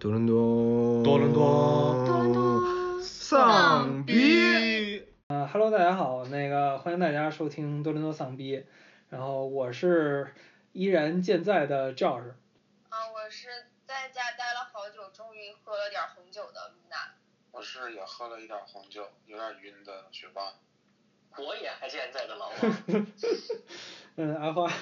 多伦多，多伦多多伦多丧逼。呃哈喽，大家好，那个欢迎大家收听多伦多丧逼，然后我是依然健在的 Josh，啊，我是在家待了好久，终于喝了点红酒的露娜。我是也喝了一点红酒，有点晕的学霸。我也还健在的老王。嗯，阿花，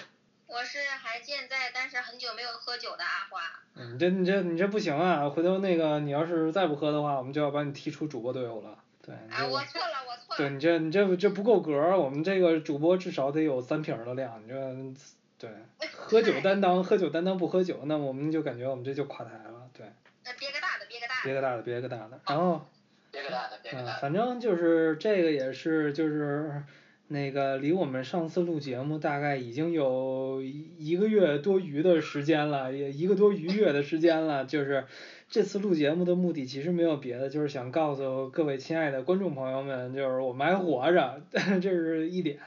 我是还健在，但是很久没有喝酒的阿花。嗯你这你这你这不行啊，回头那个你要是再不喝的话，我们就要把你踢出主播队伍了。对，你啊，这我错了，我错了。对你这你这这不够格儿，我们这个主播至少得有三瓶儿的量，你这对 喝酒担当喝酒担当不喝酒，那我们就感觉我们这就垮台了，对，那憋个大的，憋个大的。憋个大的憋个大的，然后。憋个大的，憋个大，的。嗯反正就是这个也是就是那个离我们上次录节目大概已经有一个月多余的时间了，也一个多余月的时间了。就是这次录节目的目的其实没有别的，就是想告诉各位亲爱的观众朋友们，就是我们还活着，这是一点。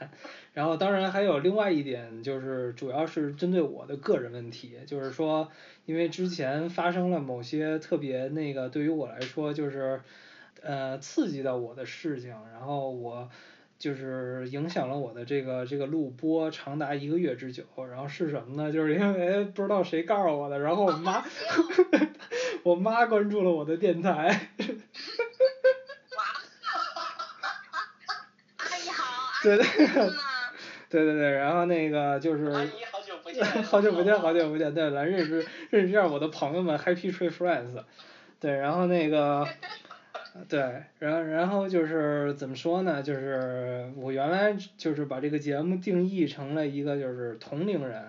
然后当然还有另外一点，就是主要是针对我的个人问题，就是说因为之前发生了某些特别那个对于我来说就是。呃，刺激到我的事情，然后我就是影响了我的这个这个录播长达一个月之久，然后是什么呢？就是因为不知道谁告诉我的，然后我妈，我妈关注了我的电台。阿姨好，阿对对姨好吗？对对对，然后那个就是。阿姨好久不见。好久不见，好久 不见，对，来认识认识一下我的朋友们，Happy Tree Friends，对，然后那个。对，然后然后就是怎么说呢？就是我原来就是把这个节目定义成了一个就是同龄人，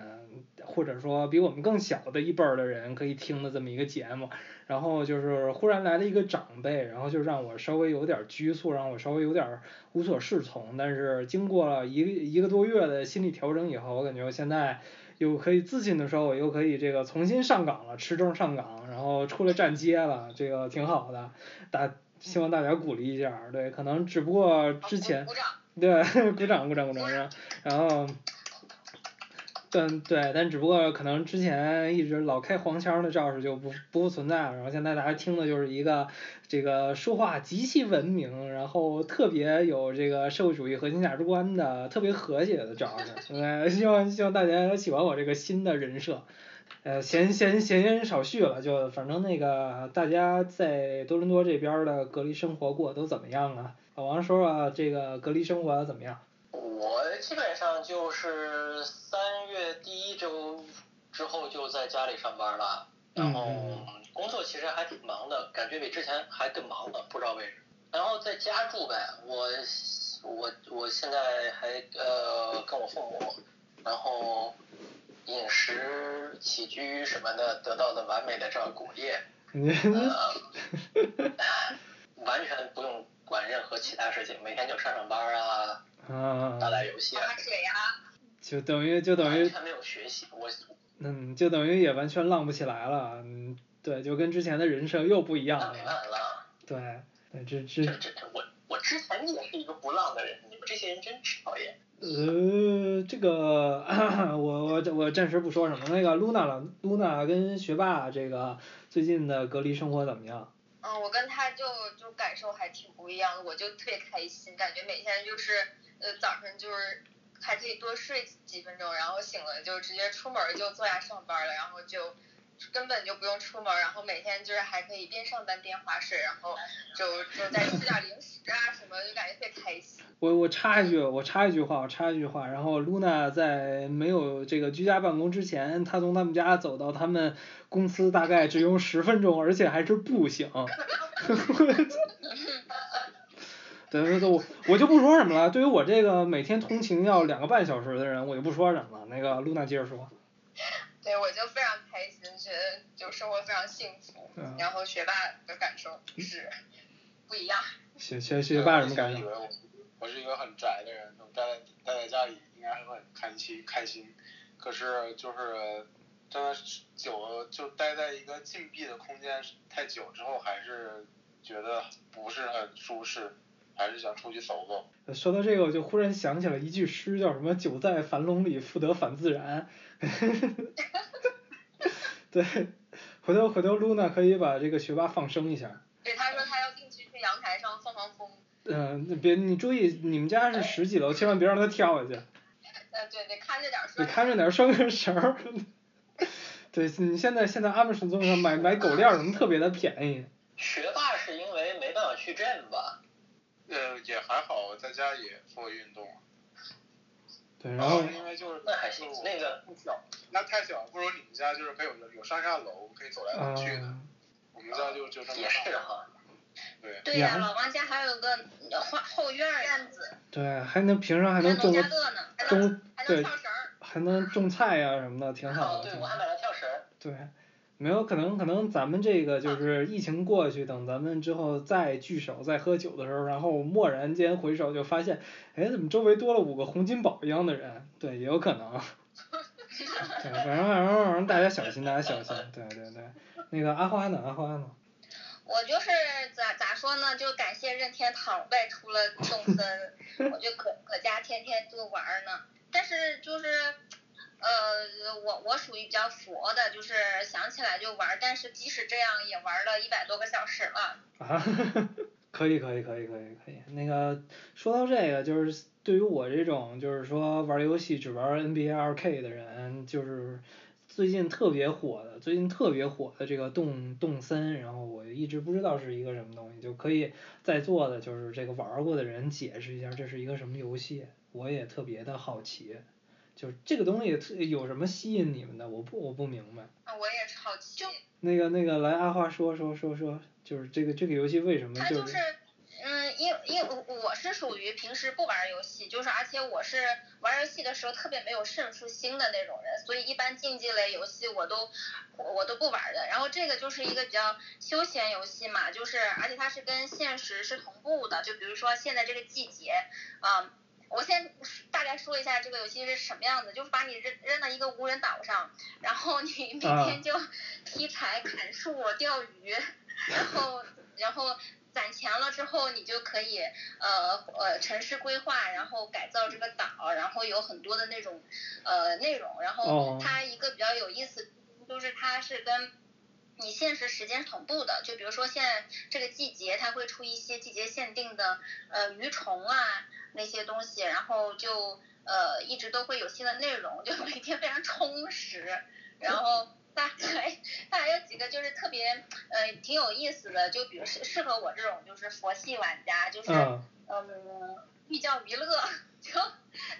或者说比我们更小的一辈儿的人可以听的这么一个节目。然后就是忽然来了一个长辈，然后就让我稍微有点拘束，让我稍微有点无所适从。但是经过了一个一个多月的心理调整以后，我感觉我现在又可以自信的说，我又可以这个重新上岗了，持证上岗，然后出来站街了，这个挺好的。大希望大家鼓励一下，对，可能只不过之前，对，鼓掌鼓掌鼓掌，然然后，但对，但只不过可能之前一直老开黄腔的赵氏就不不复存在了，然后现在大家听的就是一个这个说话极其文明，然后特别有这个社会主义核心价值观的，特别和谐的赵氏，对，希望希望大家喜欢我这个新的人设。呃，闲闲闲言少叙了，就反正那个大家在多伦多这边的隔离生活过得都怎么样啊？老王说说这个隔离生活怎么样？我基本上就是三月第一周之后就在家里上班了，然后工作其实还挺忙的，感觉比之前还更忙了，不知道为什么。然后在家住呗，我我我现在还呃跟我父母，然后。饮食起居什么的得到了完美的照顾，也呃，完全不用管任何其他事情，每天就上上班啊，啊，打打游戏啊，水呀，就等于就等于完全没有学习，我嗯，就等于也完全浪不起来了，嗯，对，就跟之前的人生又不一样了，没办法，对，对，这这这这我我之前也是一个不浪的人，你们这些人真讨厌。呃，这个我我我暂时不说什么。那个露娜了，露娜跟学霸这个最近的隔离生活怎么样？嗯，我跟他就就感受还挺不一样的，我就特别开心，感觉每天就是呃早上就是还可以多睡几分钟，然后醒了就直接出门就坐下上班了，然后就根本就不用出门，然后每天就是还可以边上班边划水，然后就就再吃点零食我我插一句，我插一句话，我插一句话。然后露娜在没有这个居家办公之前，她从他们家走到他们公司大概只用十分钟，而且还是步行。对 对对，我我就不说什么了。对于我这个每天通勤要两个半小时的人，我就不说什么了。那个露娜接着说。对，我就非常开心，觉得就生活非常幸福。嗯、然后学霸的感受是不一样。学学学霸什么感受？我是一个很宅的人，待在待在家里应该会很开心开心。可是就是真的久了就待在一个禁闭的空间太久之后，还是觉得不是很舒适，还是想出去走走。说到这个，我就忽然想起了一句诗，叫什么“久在樊笼里，复得返自然 ”。对，回头回头露娜可以把这个学霸放生一下。对，他说他要定期去阳台上放放风。嗯，那别你注意，你们家是十几楼，千万别让他跳下去。呃，对，得看着点儿。得看着点儿，拴根绳儿。对，你现在现在 Amazon 上买买狗链儿什么特别的便宜。学霸是因为没办法去 gym 吧？呃，也还好，在家也做运动。对，然后。因为就是那还行，那个小，那太小，不如你们家就是可以有有上下楼，可以走来走去的。我们家就就这么也是哈。对。对呀，老王家还有个花后院院子。对，还能平常还能种个种对，还能种菜呀什么的，挺好的。对，我还买了跳绳。对。没有可能，可能咱们这个就是疫情过去，等咱们之后再聚首、再喝酒的时候，然后蓦然间回首就发现，哎，怎么周围多了五个洪金宝一样的人？对，也有可能。对，反正反正反正大家小心，大家小心。对对对，那个阿花呢？阿花呢？我就是说呢？就感谢任天堂外出了动森，我就搁搁家天天就玩呢。但是就是。呃，我我属于比较佛的，就是想起来就玩，但是即使这样也玩了一百多个小时了。啊，可以可以可以可以可以，那个说到这个，就是对于我这种就是说玩游戏只玩 NBA 二 K 的人，就是最近特别火的，最近特别火的这个动动森，然后我一直不知道是一个什么东西，就可以在座的就是这个玩过的人解释一下这是一个什么游戏，我也特别的好奇。就是这个东西特有什么吸引你们的？我不我不明白。啊，我也是好奇。那个那个来阿花说说说说，就是这个这个游戏为什么就是。嗯，因因为我是属于平时不玩游戏，就是而且我是玩游戏的时候特别没有胜负心的那种人，所以一般竞技类游戏我都我都不玩的。然后这个就是一个比较休闲游戏嘛，就是而且它是跟现实是同步的，就比如说现在这个季节啊。我先大概说一下这个游戏是什么样子，就是把你扔扔到一个无人岛上，然后你 每天就劈柴、砍树、钓鱼，然后然后攒钱了之后，你就可以呃呃城市规划，然后改造这个岛，然后有很多的那种呃内容，然后它一个比较有意思就是它是跟你现实时间同步的，就比如说现在这个季节，它会出一些季节限定的呃鱼虫啊。那些东西，然后就呃一直都会有新的内容，就每天非常充实。然后 大概大概有几个就是特别呃挺有意思的，就比如适适合我这种就是佛系玩家，就是嗯寓教于乐。就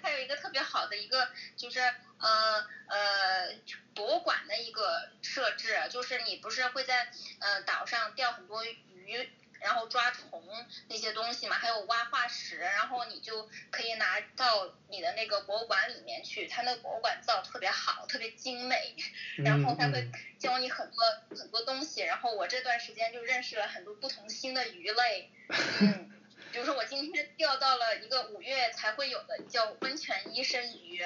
它有一个特别好的一个就是呃呃博物馆的一个设置，就是你不是会在呃岛上钓很多鱼。然后抓虫那些东西嘛，还有挖化石，然后你就可以拿到你的那个博物馆里面去。它那个博物馆造特别好，特别精美，然后它会教你很多很多东西。然后我这段时间就认识了很多不同新的鱼类，嗯，比如说我今天钓到了一个五月才会有的叫温泉医生鱼，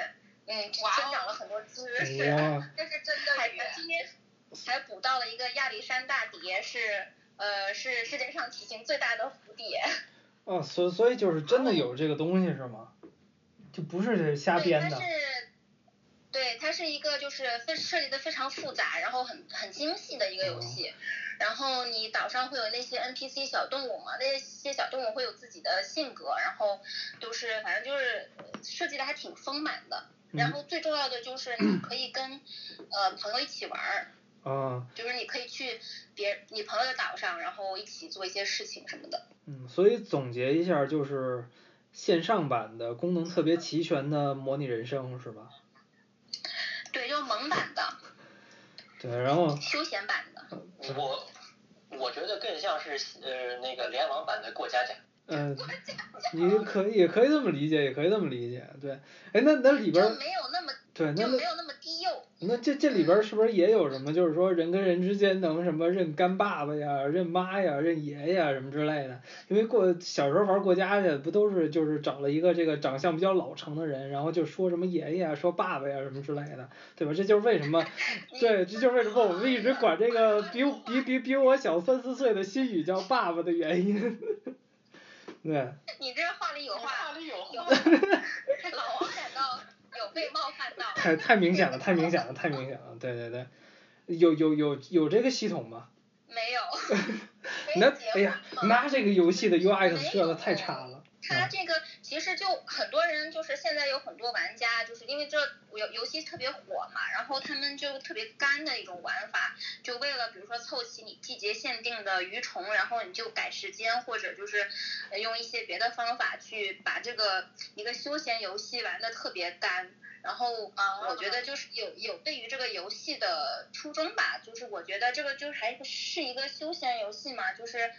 嗯，增长了很多知识，这是真的鱼。今天还捕到了一个亚历山大蝶是。呃，是世界上体型最大的蝴蝶。哦，所所以就是真的有这个东西是吗？就不是瞎编的。对，它是，对，它是一个就是非设计的非常复杂，然后很很精细的一个游戏。然后你岛上会有那些 NPC 小动物嘛，那些小动物会有自己的性格，然后都是反正就是设计的还挺丰满的。然后最重要的就是你可以跟呃朋友一起玩儿。啊，就是你可以去别你朋友的岛上，然后一起做一些事情什么的。嗯，所以总结一下，就是线上版的功能特别齐全的模拟人生是吧？对，就萌版的。对，然后。休闲版的。我我觉得更像是呃那个联网版的过家家。嗯，你可以也可以这么理解，也可以这么理解，对。哎，那那里边。就没有那么。对，那没有那么低幼。那这这里边是不是也有什么？就是说人跟人之间能什么认干爸爸呀、认妈呀、认爷爷什么之类的？因为过小时候玩过家家，不都是就是找了一个这个长相比较老成的人，然后就说什么爷爷啊、说爸爸呀什么之类的，对吧？这就是为什么，对，这就是为什么我们一直管这个比比比比我小三四岁的新宇叫爸爸的原因。对。你这话里有话。话里有话。冒犯到。太太明显了，太明显了，太明显了，对对对，有有有有这个系统吗？没有。那哎呀，那这个游戏的没设的太差了。它这个其实就很多人就是现在有很多玩家，就是因为这游游戏特别火嘛，然后他们就特别干的一种玩法，就为了比如说凑齐你季节限定的鱼虫，然后你就改时间或者就是呃用一些别的方法去把这个一个休闲游戏玩的特别干。然后啊我觉得就是有有对于这个游戏的初衷吧，就是我觉得这个就是还是一个休闲游戏嘛，就是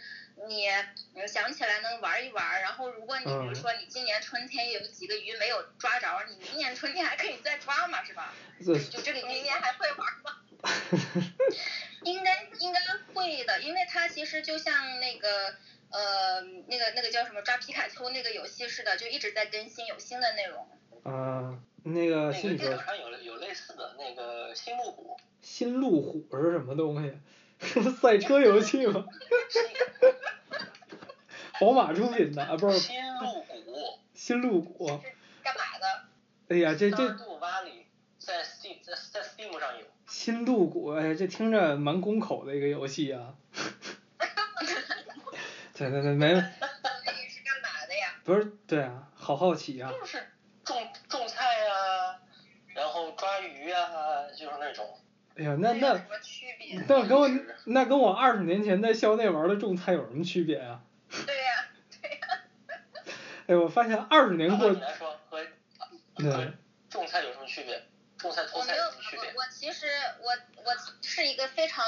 你嗯想起来能玩一玩，然后如果你比如嗯说你今年春天有几个鱼没有抓着，你明年春天还可以再抓嘛，是吧？这就这个明年还会玩吗？应该应该会的，因为它其实就像那个呃那个那个叫什么抓皮卡丘那个游戏似的，就一直在更新有新的内容。啊，那个那个电脑上有有类似的那个新路虎，新路虎是什么东西？赛车游戏吗？宝马出品的啊，不是新路谷，新路谷。干嘛的？哎呀，这这在 Steam 在在 Steam 上有。新路谷，哎呀，这听着蛮攻口的一个游戏啊。对对对，没，那也是干嘛的呀？不是，对啊，好好奇啊。就是种种菜呀、然后抓鱼啊、就是那种。哎呀，那那这有什么区别？那跟我那跟我二十年前在校内玩的种菜有什么区别啊？对呀、对呀哎，我发现二十年过按道理，来说和对和种菜有什么区别？种菜偷菜我没有，有什么区别？我我其实我我是一个非常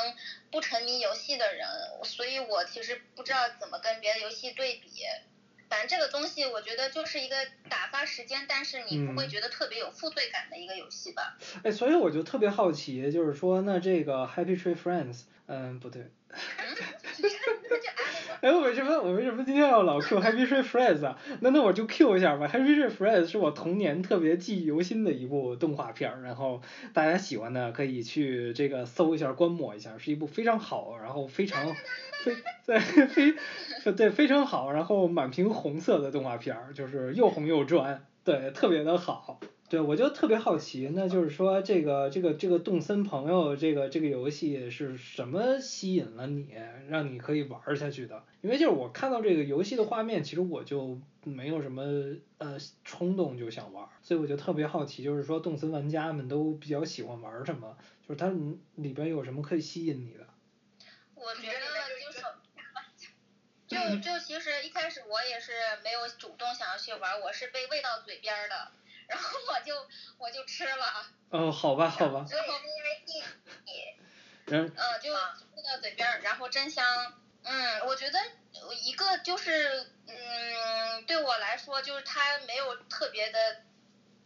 不沉迷游戏的人，所以我其实不知道怎么跟别的游戏对比。反正这个东西，我觉得就是一个打发时间，但是你不会嗯觉得特别有负罪感的一个游戏吧？哎，所以我就特别好奇，就是说，那这个 Happy Tree Friends，嗯，不对，哎，我为什么我为什么今天要老 Q Happy Tree Friends 啊？那那我就 Q 一下吧。Happy Tree Friends 是我童年特别记忆犹新的一部动画片儿，然后大家喜欢的可以去这个搜一下观摩一下，是一部非常好，然后非常 非对非对非常好，然后满屏红色的动画片儿，就是又红又专，对，特别的好。对，我就特别好奇，那就是说这个这个这个动森朋友这个这个游戏是什么吸引了你，让你可以玩下去的？因为就是我看到这个游戏的画面，其实我就没有什么呃冲动就想玩，所以我就特别好奇，就是说动森玩家们都比较喜欢玩什么，就是它里边有什么可以吸引你的？我觉得就是。就就其实一开始我也是没有主动想要去玩，我是被喂到嘴边儿的，然后我就我就吃了，哦，好吧，好吧，最后因为地理，然嗯，就喂到嘴边儿，然后真香。嗯，我觉得一个就是，嗯，对我来说就是它没有特别的，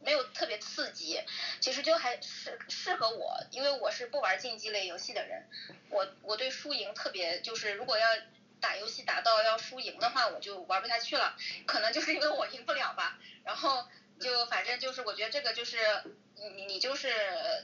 没有特别刺激，其实就还适适合我，因为我是不玩竞技类游戏的人，我我对输赢特别就是如果要打游戏打到要输赢的话，我就玩不下去了，可能就是因为我赢不了吧，然后就反正就是我觉得这个就是你你就是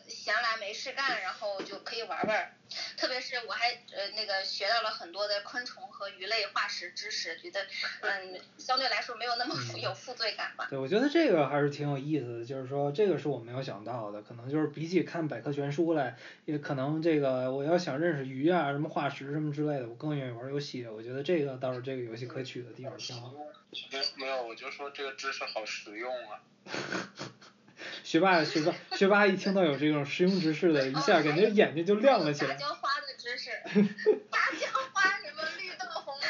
闲来没事干，然后就可以玩玩。特别是我还呃那个学到了很多的昆虫和鱼类化石知识，觉得嗯相对来说没有那么负有负罪感吧。对，我觉得这个还是挺有意思的，就是说这个是我没有想到的，可能就是比起看百科全书来，也可能这个我要想认识鱼啊、什么化石什么之类的，我更愿意玩游戏。我觉得这个倒是这个游戏可取的地方挺好。没没有，我就说这个知识好实用啊。学霸学霸学霸一听到有这种实用知识的，一下感觉眼睛就亮了起杂来。交花的知识，杂交花什么绿豆红丸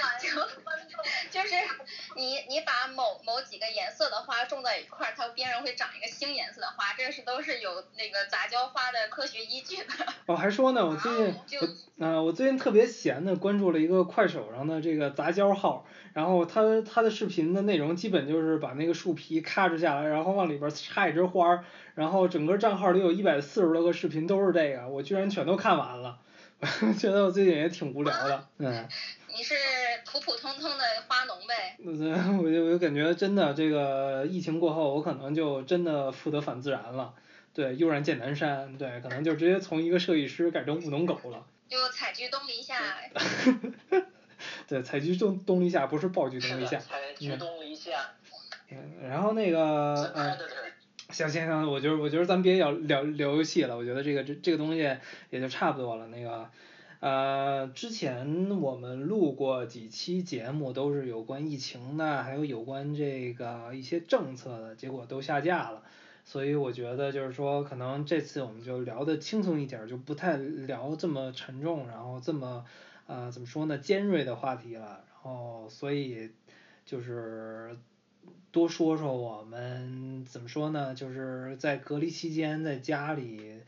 就是你你把某某几个颜色的花种在一块儿，它边上会长一个新颜色的花，这是都是有那个杂交花的科学依据的。我 还说呢，我最近就我啊、我最近特别闲的关注了一个快手上的这个杂交号，然后他他的视频的内容基本就是把那个树皮咔哧下来，然后往里边插一枝花儿，然后整个账号里有一百四十多个视频都是这个，我居然全都看完了，觉得我最近也挺无聊的，嗯。你是普普通通的花农呗？我就我就感觉真的这个疫情过后，我可能就真的负得反自然了。对，悠然见南山，对，可能就直接从一个设计师改成务农狗了。就采菊东篱下，对，采菊东东篱下，不是暴菊，东篱下。采菊东篱下。嗯，然后那个呃，行行行，我觉得我觉得咱别聊聊聊游戏了，我觉得这个这这个东西也就差不多了。那个，呃，之前我们录过几期节目，都是有关疫情的，还有有关这个一些政策的，结果都下架了。所以我觉得就是说，可能这次我们就聊的轻松一点，就不太聊这么沉重，然后这么呃怎么说呢尖锐的话题了。然后所以就是多说说我们怎么说呢，就是在隔离期间在家里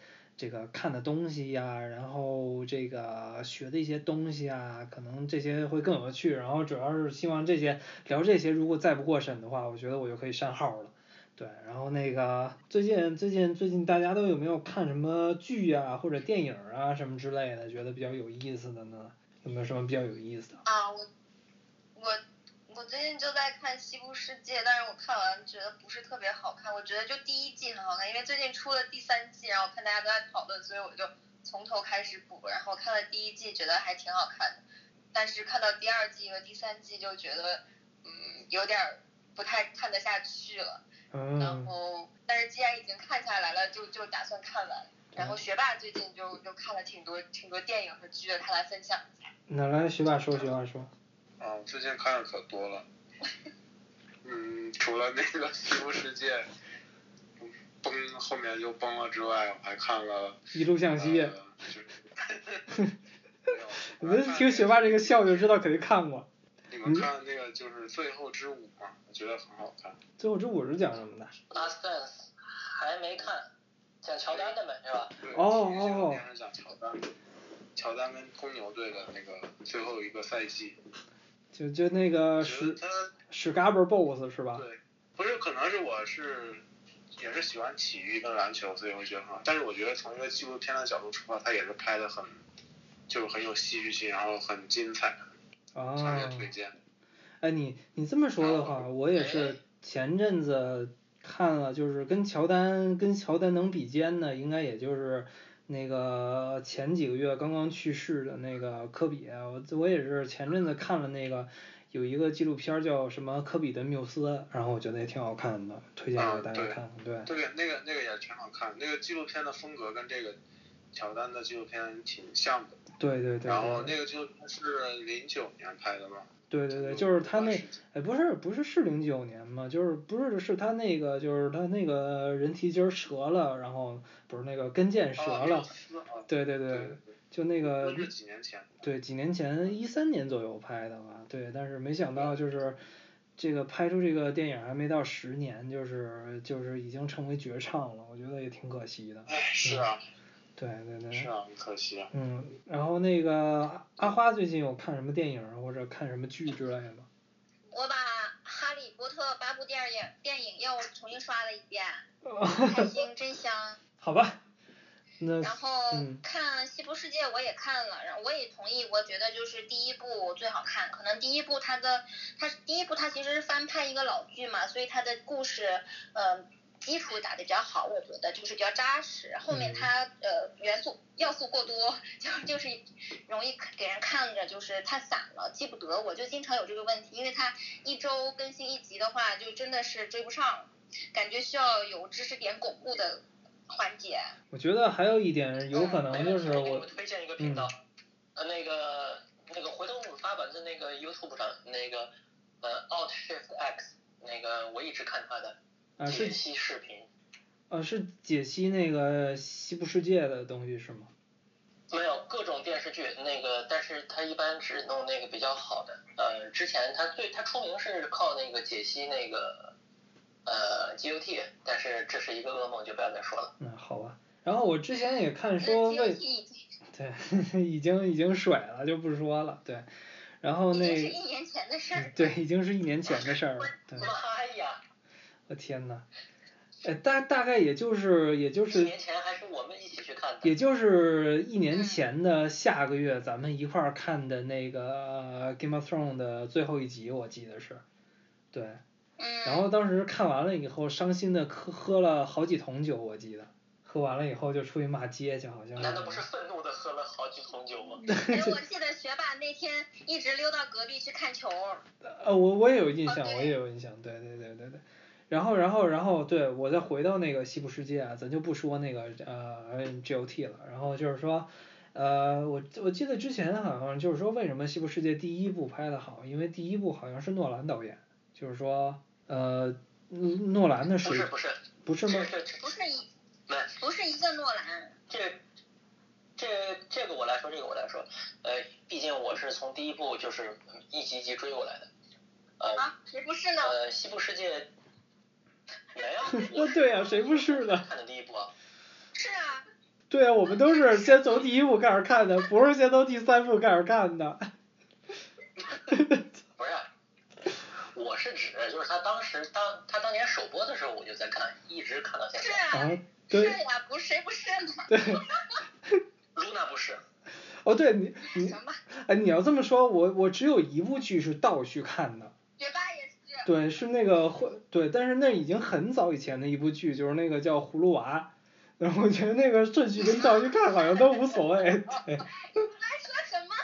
这个看的东西呀，然后这个学的一些东西啊，可能这些会更有趣。然后主要是希望这些聊这些，如果再不过审的话，我觉得我就可以删号了。对，然后那个最近最近最近大家都有没有看什么剧啊或者电影啊什么之类的，觉得比较有意思的呢？有没有什么比较有意思的？啊，我我我最近就在看《西部世界》，但是我看完觉得不是特别好看。我觉得就第一季很好看，因为最近出了第三季，然后我看大家都在讨论，所以我就从头开始补。然后看了第一季，觉得还挺好看的，但是看到第二季和第三季就觉得嗯有点不太看得下去了。然嗯，后，但是既然已经看下来了，就就打算看完。然后学霸最近就就看了挺多挺多电影和剧的，他来分享一下。那来学霸说学霸说。啊，我最近看的可多了。嗯，除了那个《西部世界》崩后面又崩了之外，我还看了。一路向西呃、就是 没有你们听学霸这个笑就知道肯定看过。你们看那个就是《最后之舞》嘛，我觉得很好看。最后之舞是讲什么的？Last Dance 还没看，讲乔丹的呗，是吧？对，哦其实这个哦电影讲乔丹，乔丹跟公牛队的那个最后一个赛季。就就那个史他史 Garber Boss 是吧？对，不是，可能是我是也是喜欢体育跟篮球，所以我觉得很。但是我觉得从一个纪录片的角度出发，他也是拍的很，就是很有戏剧性，然后很精彩，强烈啊，推荐。哎你你这么说的话，我也是前阵子看了，就是跟乔丹跟乔丹能比肩的，应该也就是那个前几个月刚刚去世的那个科比，我我也是前阵子看了那个有一个纪录片叫什么科比的缪斯，然后我觉得也挺好看的，推荐给大家看，对。这个那个那个也挺好看，那个纪录片的风格跟这个乔丹的纪录片挺像的。对对对然后那个纪录片是零九年拍的吧？对对对，就是他那哎不是不是是零九年嘛？就是不是是他那个就是他那个人蹄筋儿折了，然后不是那个跟腱折啊了，对对对，对对，就那个那几年前。对几年前一三年左右拍的吧，对，但是没想到就是这个拍出这个电影还没到十年，就是就是已经成为绝唱了，我觉得也挺可惜的。哎，是啊，对对对。是啊，很可惜啊。嗯，然后那个阿花最近有看什么电影或者看什么剧之类的吗？我把《哈利波特》八部电影电影又重新刷了一遍，开心真香。好吧，那然后嗯看《西部世界》我也看了，然后我也同意，我觉得就是第一部最好看。可能第一部它的它第一部它其实是翻拍一个老剧嘛，所以它的故事呃基础打得比较好，我觉得就是比较扎实。后面它呃元素要素过多，就就是容易给人看着就是太散了，记不得。我就经常有这个问题，因为它一周更新一集的话，就真的是追不上，感觉需要有知识点巩固的环节。我觉得还有一点有可能就是我们推荐一个频道，呃，那个那个回头我发版在那个 YouTube 上，那个呃 Alt Shift X，那个我一直看他的解析视频。呃是解析那个西部世界的东西是吗？没有各种电视剧，那个，但是他一般只弄那个比较好的。呃，之前他最他出名是靠那个解析那个呃 GOT，但是这是一个噩梦，就不要再说了。嗯，好吧。然后我之前也看说对 已经已经甩了就不说了，对。然后已经是那一年前的事儿。对已经是一年前的事儿了，对。妈呀！我天哪，哎，大大概也就是也就一是年前还是我们一起去看的。也就是一年前的下个月，咱们一块儿看的那个《Game of Thrones》的最后一集，我记得是，对。嗯。然后当时看完了以后，伤心的喝喝了好几桶酒，我记得。喝完了以后就出去骂街去，好像。难道不是愤怒的喝了好几桶酒吗？哎，我记得学霸那天一直溜到隔壁去看球。呃，我我也有印象，我也有印象，对对对对对。然后然后然后对我再回到那个西部世界啊，咱就不说那个呃 GOT 了，然后就是说。呃，我我记得之前好像就是说，为什么《西部世界》第一部拍的好？因为第一部好像是诺兰导演，就是说，呃，诺兰的水不是不是不是吗？不是一没不是一个诺兰，这这这个我来说，这个我来说，呃，毕竟我是从第一部就是一集一集追过来的，呃啊，谁不是呢？呃，西部世界没有，那对呀谁不是呢看的第一部啊，是啊，对啊，我们都是先从第一部开始看的，不是先从第三部开始看的。不是，我是指就是他当时当他当年首播的时候我就在看，一直看到现是在。啊啊，，是对呀，不是谁不是呢？对，露娜不是，哦对你你行吧，哎你要这么说，我我只有一部剧是倒序看的。学霸也是。对，是那个会对，但是那已经很早以前的一部剧，就是那个叫《葫芦娃》，然后我觉得那个顺序跟倒序看好像都无所谓。对，你在说什么？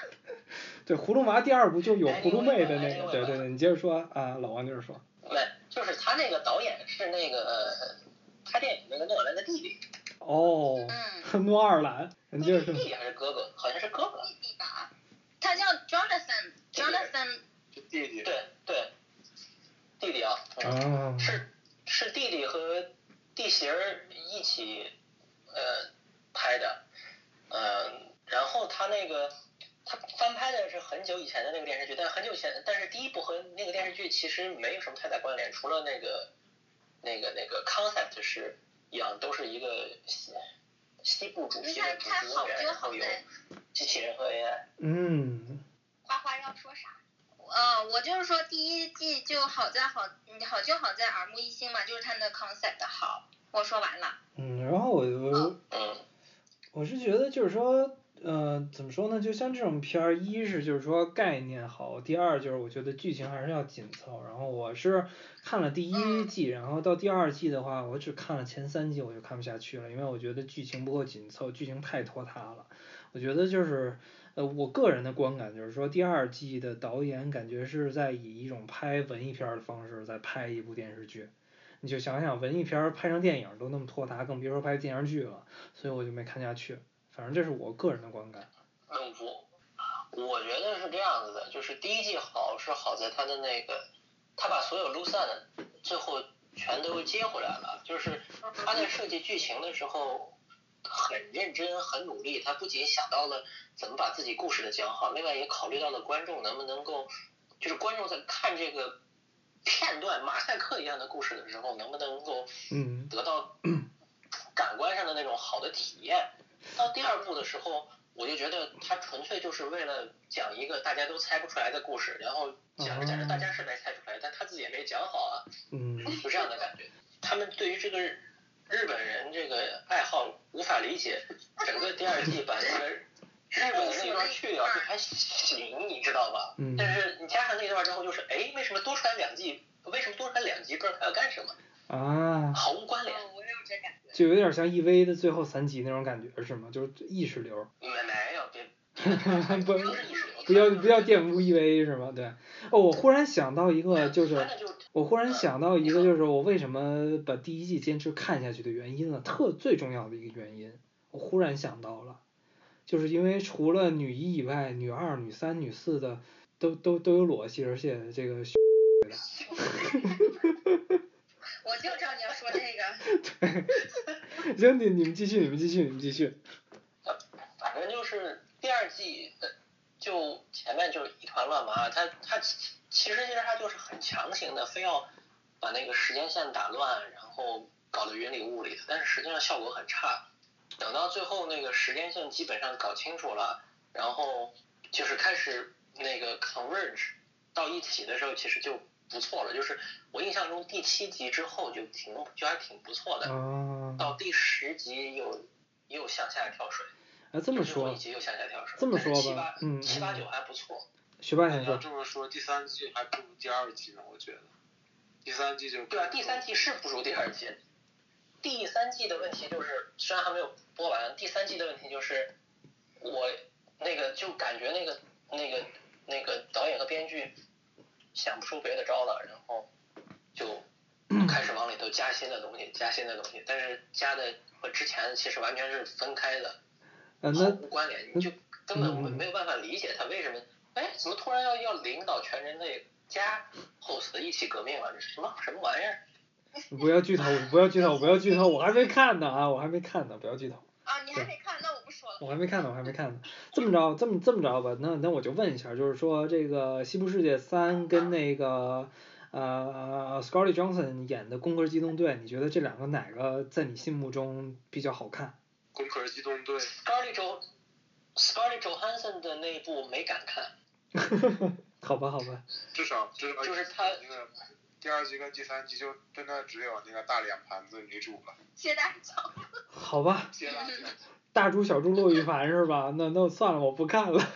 对，《葫芦娃》第二部就有葫芦妹的那个，哎对对对，你接着说啊，老王接着说。对，就是他那个导演是那个呃拍电影那个诺兰的弟弟，哦，嗯，诺二兰，你接着说弟。弟还是哥哥？好像是哥哥。弟弟吧，他叫 Jonathan，Jonathan，就弟弟。对对，弟弟啊，是是弟弟和弟媳儿一起呃拍的，嗯、然后他那个他翻拍的是很久以前的那个电视剧，但是很久以前，但是第一部和那个电视剧其实没有什么太大关联，除了那个那个那个 concept 是一样，都是一个西西部主题的然后有，机器人和 AI。嗯，花花要说啥？呃，我就是说第一季就好在好，嗯好就好在耳目一新嘛，就是它的 concept 好。我说完了。嗯，然后我我嗯，我是觉得就是说，呃，怎么说呢？就像这种片儿，一是就是说概念好，第二就是我觉得剧情还是要紧凑。然后我是看了第一季，然后到第二季的话，我只看了前三季，我就看不下去了，因为我觉得剧情不够紧凑，剧情太拖沓了。我觉得就是，呃，我个人的观感就是说，第二季的导演感觉是在以一种拍文艺片的方式在拍一部电视剧。你就想想文艺片拍成电影都那么拖沓，更别说拍电视剧了，所以我就没看下去。反正这是我个人的观感。嗯，我我觉得是这样子的，就是第一季好是好在他的那个，他把所有 loose end 最后全都接回来了，就是他在设计剧情的时候很认真、很努力，他不仅想到了怎么把自己故事的讲好，另外也考虑到了观众能不能够，就是观众在看这个片段马赛克一样的故事的时候，能不能够嗯得到 感官上的那种好的体验。到第二部的时候，我就觉得他纯粹就是为了讲一个大家都猜不出来的故事，然后讲着讲着大家是没猜出来，但他自己也没讲好啊，嗯就这样的感觉。他们对于这个日本人这个爱好无法理解，整个第二季把那个日本的那段去掉就还行，你知道吧？嗯但是你加上那段之后，就是哎，为什么多出来两季？为什么多出来两集？不知道他要干什么，啊，毫无关联。嗯，我也有这感觉。就有点像 EV 的最后三集那种感觉是吗？就是意识流，没没有，别不 不是意识流，不要不要玷污 EV 是吗？对。哦，我忽然想到一个，就是他那就我忽然想到一个，就是我为什么把第一季坚持看下去的原因了，特最重要的一个原因，我忽然想到了，就是因为除了女一以外，女二、女三、女四的都都都有裸戏，而且这个 我就知道你要说这个。对行，你你们继续，你们继续，你们继续。反正就是第二季，呃就前面就是一团乱麻，他他其其实其实他就是很强行的，非要把那个时间线打乱，然后搞得云里雾里的，但是实际上效果很差。等到最后那个时间线基本上搞清楚了，然后就是开始那个 converge 到一起的时候，其实就不错了。就是我印象中第七集之后就挺就还挺不错的，啊，到第十集又又向下跳水。哎，这么说一，集又向下跳水。这么说吧八嗯嗯七八九还不错。学霸先你要说，这么说，第三季还不如第二季呢，我觉得。第三季就对啊，第三季是不如第二季。第三季的问题就是，虽然还没有播完，第三季的问题就是，我那个就感觉那个那个那个导演和编剧想不出别的招了，然后就开始往里头加新的东西，加新的东西，但是加的和之前其实完全是分开的，呃，毫无关联，你就根本没没有办法理解他为什么，哎，怎么突然要要领导全人类加 host 一起革命了？这是什么什么玩意儿？不要剧透，不要剧透，不要剧透，我还没看呢啊，我还没看呢，不要剧透。啊，你还没看，那我不说了。我还没看呢，我还没看呢。这么着，这么这么着吧，那那我就问一下，就是说这个《西部世界三》跟那个呃 Scarlett Johansson 演的《攻壳机动队》，你觉得这两个哪个在你心目中比较好看？攻壳机动队，Scarlett Jo Scarlett Johansson 的那一部没敢看，好吧，好吧，至少至少就是他那个第二季跟第三季就真的只有那个大脸盘子女主了，谢大脚，好吧，谢大姐。大猪小猪骆玉凡是吧？那那算了，我不看了。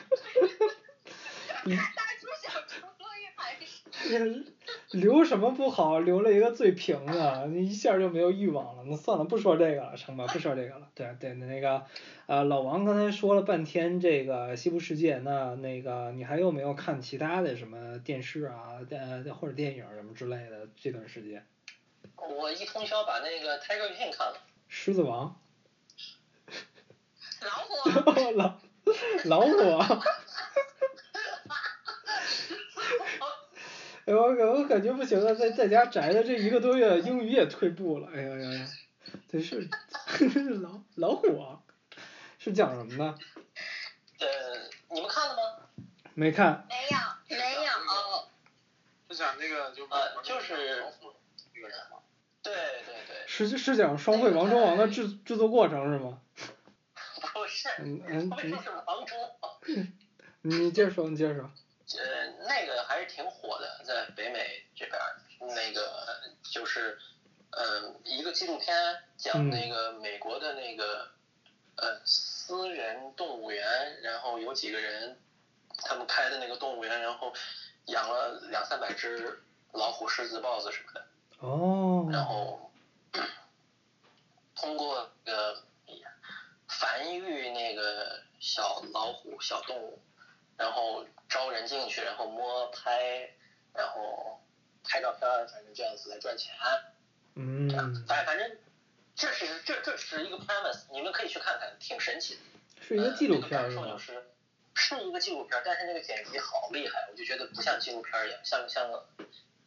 大猪小猪骆玉凡是。留什么不好？留了一个最平的，你一下就没有欲望了。那算了，不说这个了，成吧？不说这个了。对对，那个，呃，老王刚才说了半天这个西部世界，那那个你还有没有看其他的什么电视啊，呃或者电影什么之类的？这段时间，我一通宵把那个 Tiger King 看了。狮子王，老虎，老老虎啊。哎，我感我感觉不行了，在在家宅的这一个多月，英语也退步了。哎呀呀呀，真是 老老虎啊，是讲什么呢？呃，你们看了吗？没看。没有没有，是讲那个就呃就是那个人吗？对对对，是是讲《双汇王中王》的制制作过程是吗？不是，嗯嗯为什么是王中王？你接着说，你接着说。呃，那个还是挺火的，在北美这边儿，那个就是，嗯、一个纪录片讲那个美国的那个，呃，私人动物园，然后有几个人，他们开的那个动物园，然后养了两三百只老虎、狮子、豹子什么的，哦。然后通过那个繁育那个小老虎、小动物，然后招人进去，然后摸拍，然后拍照片，反正这样子来赚钱。嗯反反正这是这这是一个 premise，你们可以去看看，挺神奇的。是一个纪录片呃是吗？那个感受就是是一个纪录片，但是那个剪辑好厉害，我就觉得不像纪录片一样，像像个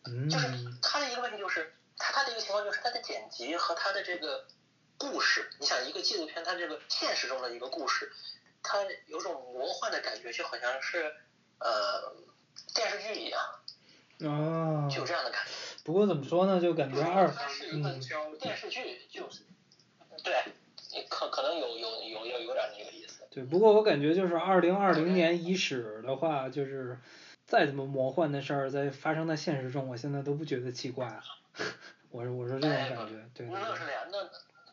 嗯就是他的一个问题就是，他他的一个情况就是他的剪辑和他的这个故事，你想一个纪录片，它这个现实中的一个故事，它有种魔幻的感觉，就好像是呃电视剧一样，哦。就有这样的感觉。不过怎么说呢，就感觉二嗯电视剧，就是对，你可可能有有有有有点那个意思。对，不过我感觉就是二零二零年伊始的话，就是再怎么魔幻的事儿在发生在现实中，我现在都不觉得奇怪了。我是我是这种感觉，对对对。那是两那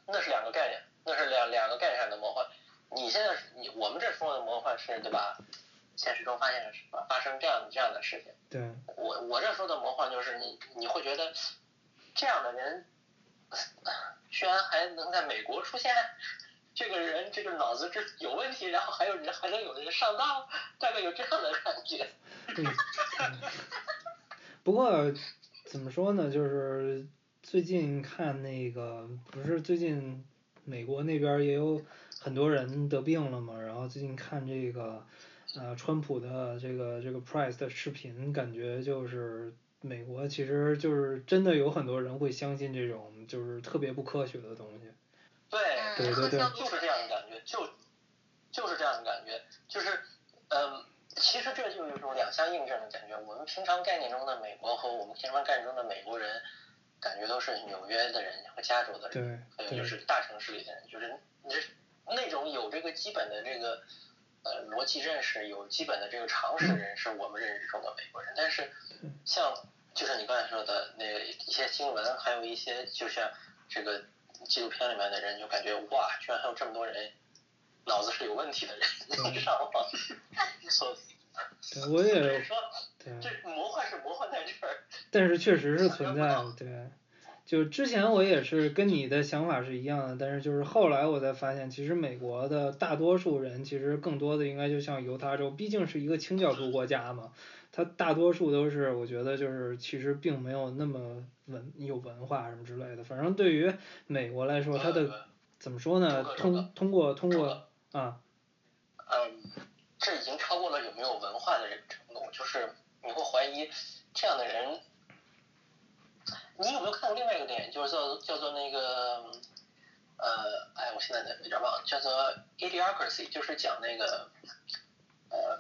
那是两个概念，那是两两个概念上的魔幻。你现在是你我们这说的魔幻是对吧？现实中发现发发生这样这样的事情。对，我我这说的魔幻就是你你会觉得这样的人居然还能在美国出现，这个人这个脑子这有问题，然后还有人还能有人上当，大概有这样的感觉。嗯，嗯不过怎么说呢，就是最近看那个，不是最近美国那边也有很多人得病了嘛，然后最近看这个呃川普的这个这个 Price 的视频，感觉就是美国其实就是真的有很多人会相信这种就是特别不科学的东西。对对对对就是这样的感觉，就就是这样的感觉，就是嗯，其实这就有一种两相印证的感觉。我们平常概念中的美国和我们平常概念中的美国人，感觉都是纽约的人和加州的人，还有就是大城市里的人，就是你那种有这个基本的这个呃逻辑认识、有基本的这个常识的人，是我们认识中的美国人。但是像就是你刚才说的那一些新闻，还有一些就像这个纪录片里面的人，就感觉哇，居然还有这么多人脑子是有问题的人，你知道吗？所以对，我也。这魔幻是魔幻在这儿，但是确实是存在的，对，就之前我也是跟你的想法是一样的，但是就是后来我才发现，其实美国的大多数人其实更多的应该就像犹他州，毕竟是一个清教徒国家嘛，它大多数都是我觉得就是其实并没有那么文有文化什么之类的。反正对于美国来说，它的怎么说呢？通通过通过啊。嗯，这已经超过了有没有文化的这个程度，就是你会怀疑这样的人。你有没有看过另外一个电影，就是叫叫做那个，呃，哎，我现在有点忘了，叫做《Idiocracy》，就是讲那个，呃，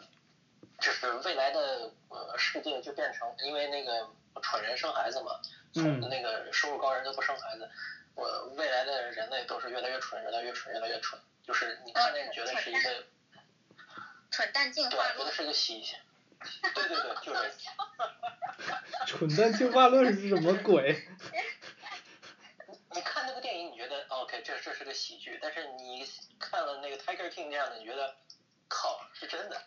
就是未来的呃世界就变成，因为那个蠢人生孩子嘛，嗯那个收入高人都不生孩子，我未来的人类都是越来越蠢，越来越蠢，越来越蠢，就是你看那觉得是一个蠢蛋进化论，觉得是一个喜剧。对对对，就是。蠢蛋进化论是什么鬼？你看那个电影，你觉得 OK，这这是个喜剧，但是你看了那个 Tiger King 这样的，你觉得靠，是真的，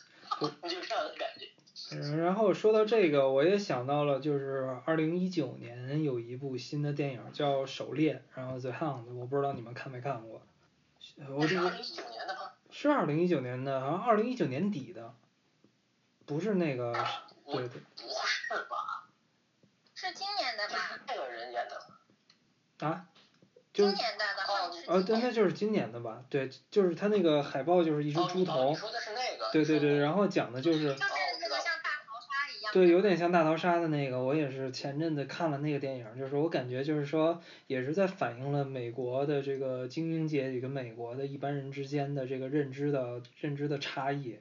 你就这样的感觉。嗯，然后说到这个，我也想到了，就是二零一九年有一部新的电影叫《狩猎》，然后 The Hunt，我不知道你们看没看过。是二零一九年的吗？是二零一九年的，好像二零一九年底的。不是那个，对对。不是吧？是今年的吧？那个人演的。啊？今年的的。哦，对，那就是今年的吧？对，就是他那个海报就是一只猪头。说的是那个。对对对，然后讲的就是。就是那个像大逃杀一样。对，有点像大逃杀的那个，我也是前阵子看了那个电影，就是我感觉就是说，也是在反映了美国的这个精英阶级跟美国的一般人之间的这个认知的认知的差异。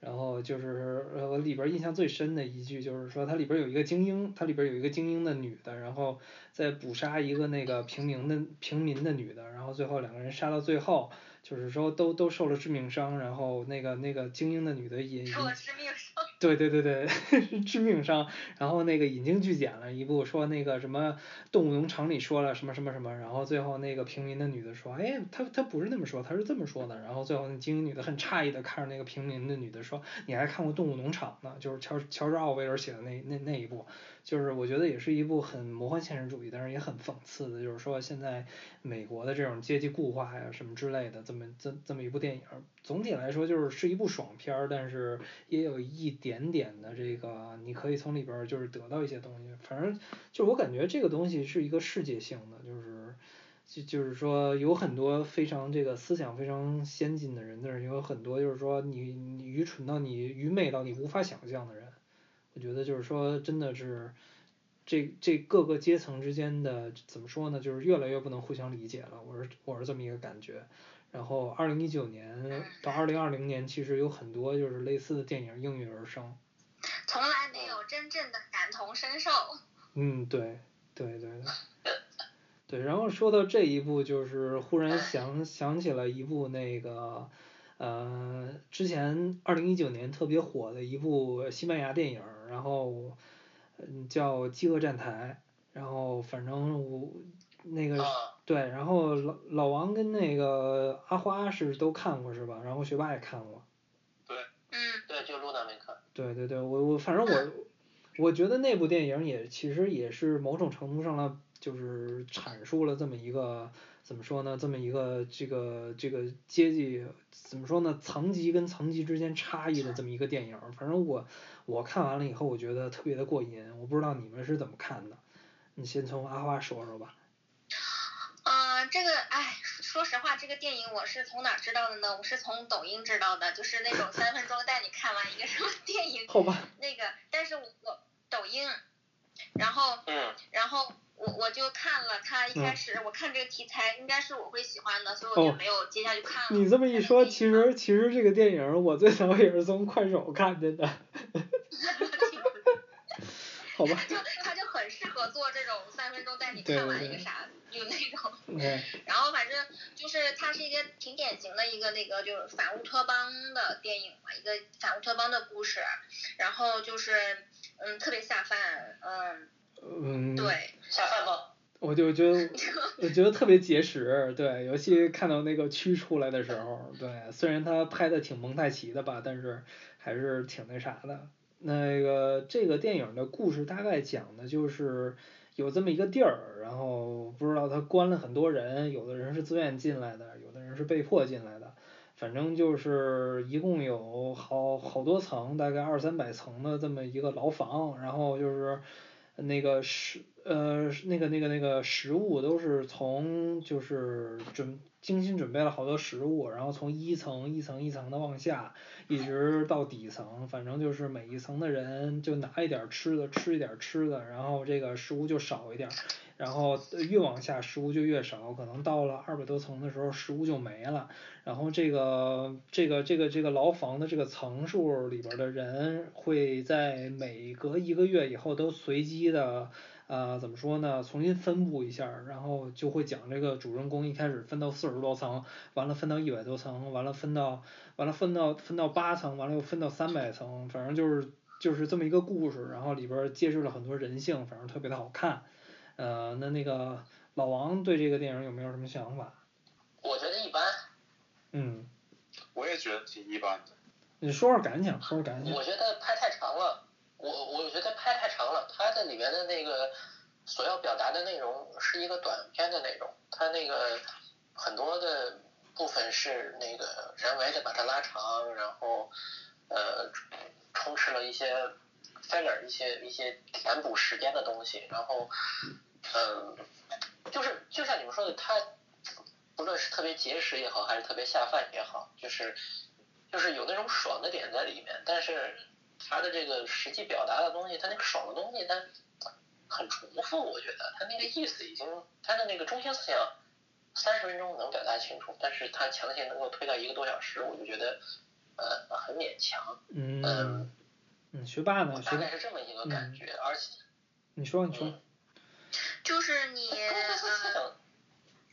然后就是我里边印象最深的一句就是说，它里边有一个精英，它里边有一个精英的女的，然后再捕杀一个那个平民的平民的女的，然后最后两个人杀到最后，就是说都都受了致命伤，然后那个那个精英的女的也受了致命伤。对对对对，致命伤。然后那个引经据典了一部，说那个什么动物农场里说了什么什么什么，然后最后那个平民的女的说，哎，她她不是那么说，她是这么说的。然后最后那精英女的很诧异的看着那个平民的女的说，你还看过动物农场呢？就是乔乔治奥威尔写的那那那一部，就是我觉得也是一部很魔幻现实主义，但是也很讽刺的，就是说现在美国的这种阶级固化呀什么之类的，这么这这么一部电影。总体来说就是是一部爽片儿，但是也有一点点的这个，你可以从里边就是得到一些东西。反正就我感觉这个东西是一个世界性的，就是就就是说有很多非常这个思想非常先进的人，但是有很多就是说你你愚蠢到你愚昧到你无法想象的人。我觉得就是说真的是这这各个阶层之间的怎么说呢？就是越来越不能互相理解了。我是我是这么一个感觉。然后，二零一九年到二零二零年，其实有很多就是类似的电影应运而生。从来没有真正的感同身受。嗯，对，对对对。对，然后说到这一部，就是忽然想想起了一部那个，呃，之前二零一九年特别火的一部西班牙电影，然后嗯叫《饥饿站台》，然后反正我那个。对，然后老老王跟那个阿花是都看过是吧？然后学霸也看过。对。嗯。对，就露娜没看。对对对，我我反正我，我觉得那部电影也其实也是某种程度上呢，就是阐述了这么一个怎么说呢？这么一个这个这个阶级怎么说呢？层级跟层级之间差异的这么一个电影。反正我我看完了以后，我觉得特别的过瘾。我不知道你们是怎么看的？你先从阿花说说吧。这个哎，说实话，这个电影我是从哪知道的呢？我是从抖音知道的，就是那种三分钟带你看完一个什么电影。好吧。那个，但是我抖音，然后，嗯，然后我我就看了，他一开始我看这个题材应该是我会喜欢的，所以我就没有接下去看了。你这么一说，其实其实这个电影我最早也是从快手看见的。好吧。就他就很适合做这种三分钟带你看完一个啥。就那种，然后反正就是它是一个挺典型的一个那个就是反乌托邦的电影嘛，一个反乌托邦的故事，然后就是嗯特别下饭，嗯，嗯，对，下饭吗？我就觉得 我觉得特别结实，对，尤其看到那个蛆出来的时候，对，虽然他拍的挺蒙太奇的吧，但是还是挺那啥的。那个这个电影的故事大概讲的就是。有这么一个地儿，然后不知道他关了很多人，有的人是自愿进来的，有的人是被迫进来的，反正就是一共有好好多层，大概二三百层的这么一个牢房，然后就是那个食呃那个那个那个食物都是从就是准精心准备了好多食物，然后从一层一层一层的往下，一直到底层，反正就是每一层的人就拿一点吃的，吃一点吃的，然后这个食物就少一点，然后越往下食物就越少，可能到了二百多层的时候食物就没了，然后这个这个这个这个牢房的这个层数里边的人会在每隔一个月以后都随机的。呃，怎么说呢？重新分布一下，然后就会讲这个主人公一开始分到四十多层，完了分到一百多层，完了分到完了分到分到八层，完了又分到三百层，反正就是就是这么一个故事，然后里边揭示了很多人性，反正特别的好看。呃，那那个老王对这个电影有没有什么想法？我觉得一般。嗯，我也觉得挺一般的。你说说感想，说说感想。我觉得拍太长了，我我觉得拍太长了，它的里面的那个所要表达的内容是一个短片的内容，它那个很多的部分是那个人为的把它拉长，然后呃充斥了一些 filler 一些一些填补时间的东西，然后嗯、就是就像你们说的，它不论是特别节食也好，还是特别下饭也好，就是就是有那种爽的点在里面，但是它的这个实际表达的东西，它那个爽的东西，它很重复，我觉得它那个意思已经，它的那个中心思想三十分钟能表达清楚，但是他强行能够推到一个多小时，我就觉得呃很勉强，嗯学霸呢？学霸大概，是这么一个感觉，而且你说你说嗯。就是你呃，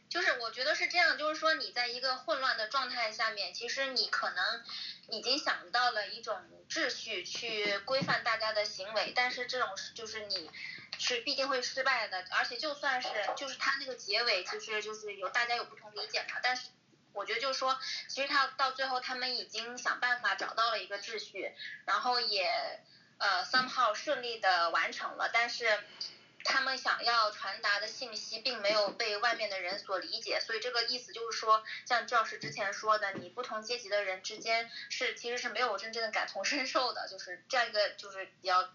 就是我觉得是这样，就是说你在一个混乱的状态下面，其实你可能已经想到了一种秩序去规范大家的行为，但是这种就是你是必定会失败的，而且就算是就是他那个结尾，其实就是有大家有不同理解嘛，但是。我觉得就是说，其实他到最后，他们已经想办法找到了一个秩序，然后也呃 somehow 顺利的完成了，但是他们想要传达的信息并没有被外面的人所理解，所以这个意思就是说，像赵师之前说的，你不同阶级的人之间是其实是没有真正的感同身受的，就是这样一个就是比较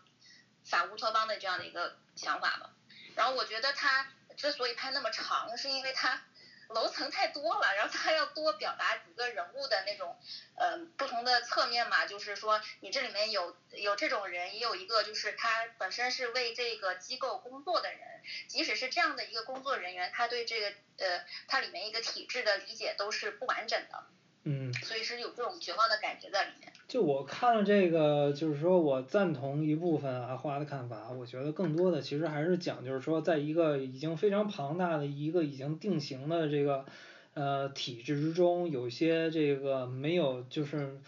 反乌托邦的这样的一个想法嘛。然后我觉得他之所以拍那么长，是因为他楼层太多了，然后他要多表达几个人物的那种，呃，不同的侧面嘛，就是说你这里面有有这种人，也有一个就是他本身是为这个机构工作的人，即使是这样的一个工作人员，他对这个呃它里面一个体制的理解都是不完整的，嗯，所以是有这种绝望的感觉在里面。就我看了这个，就是说我赞同一部分阿花的看法，我觉得更多的其实还是讲，就是说，在一个已经非常庞大的一个已经定型的这个呃体制之中，有些这个没有就是。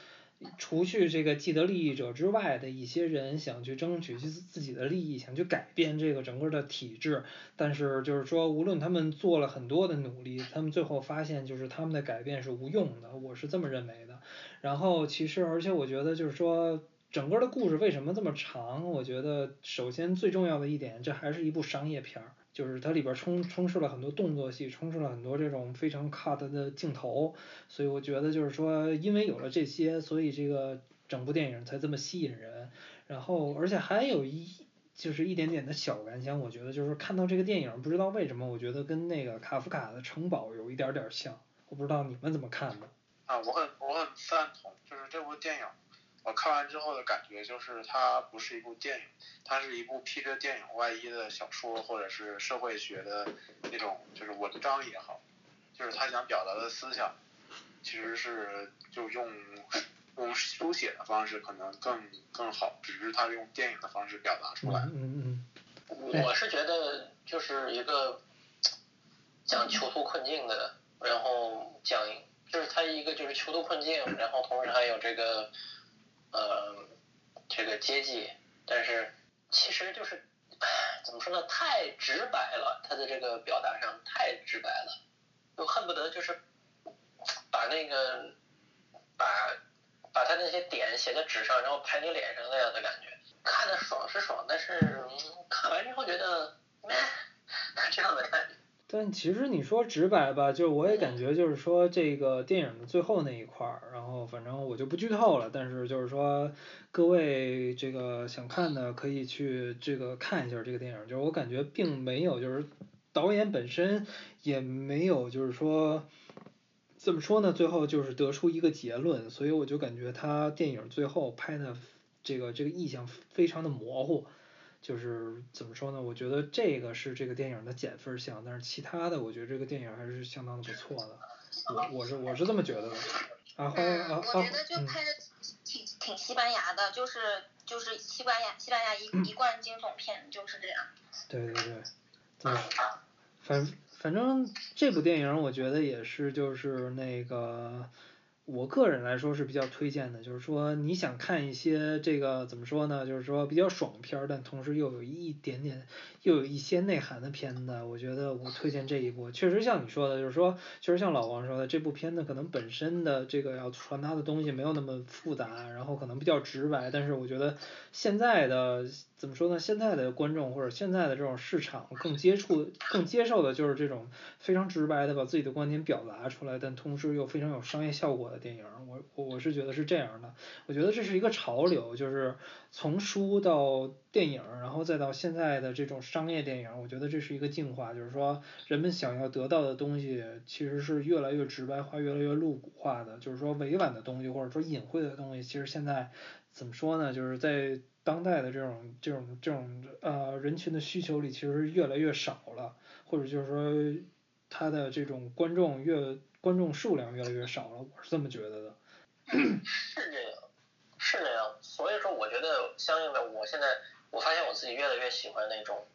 除去这个既得利益者之外的一些人想去争取自自己的利益，想去改变这个整个的体制，但是就是说，无论他们做了很多的努力，他们最后发现就是他们的改变是无用的，我是这么认为的。然后其实，而且我觉得就是说，整个的故事为什么这么长？我觉得首先最重要的一点，这还是一部商业片儿，就是它里边充充斥了很多动作戏，充斥了很多这种非常 cut 的镜头，所以我觉得就是说，因为有了这些，所以这个整部电影才这么吸引人。然后，而且还有一就是一点点的小感想，我觉得就是看到这个电影，不知道为什么，我觉得跟那个卡夫卡的城堡有一点点像，我不知道你们怎么看的。啊，我很我很赞同，就是这部电影，我看完之后的感觉就是它不是一部电影，它是一部披着电影外衣的小说或者是社会学的那种就是文章也好，就是他想表达的思想，其实是就用用书写的方式可能更更好，只是他用电影的方式表达出来。嗯嗯我是觉得就是一个讲囚徒困境的，然后讲就是他一个就是囚徒困境，然后同时还有这个呃这个阶级，但是其实就是怎么说呢，太直白了，他的这个表达上太直白了，就恨不得就是把那个把把他那些点写在纸上，然后拍你脸上那样的感觉。看的爽是爽，但是、看完之后觉得 这样的感觉。但其实你说直白吧，就我也感觉就是说这个电影的最后那一块儿，然后反正我就不剧透了，但是就是说各位这个想看的可以去这个看一下这个电影，就是我感觉并没有就是导演本身也没有就是说怎么说呢，最后就是得出一个结论，所以我就感觉他电影最后拍的这个这个意象非常的模糊。就是怎么说呢？我觉得这个是这个电影的减分项，但是其他的我觉得这个电影还是相当的不错的。我我是我是这么觉得的。啊，欢迎啊啊！我觉得就拍的挺挺西班牙的，就是就是西班牙西班牙一一贯惊悚片就是这样。对对对，对，反反正这部电影我觉得也是就是那个。我个人来说是比较推荐的，就是说你想看一些这个怎么说呢？就是说比较爽片，但同时又有一点点又有一些内涵的片子，我觉得我推荐这一部。确实像你说的，就是说确实像老王说的，这部片子可能本身的这个要传达的东西没有那么复杂，然后可能比较直白，但是我觉得现在的怎么说呢？现在的观众或者现在的这种市场更接触、更接受的就是这种非常直白的把自己的观点表达出来，但同时又非常有商业效果。的电影，我我我是觉得是这样的，我觉得这是一个潮流，就是从书到电影，然后再到现在的这种商业电影，我觉得这是一个进化，就是说人们想要得到的东西其实是越来越直白化，越来越露骨化的，就是说委婉的东西或者说隐晦的东西，其实现在怎么说呢？就是在当代的这种这种这种呃人群的需求里，其实越来越少了，或者就是说他的这种观众越。观众数量越来越少了，我是这么觉得的。是这样，是这样。所以说，我觉得相应的，我现在我发现我自己越来越喜欢那种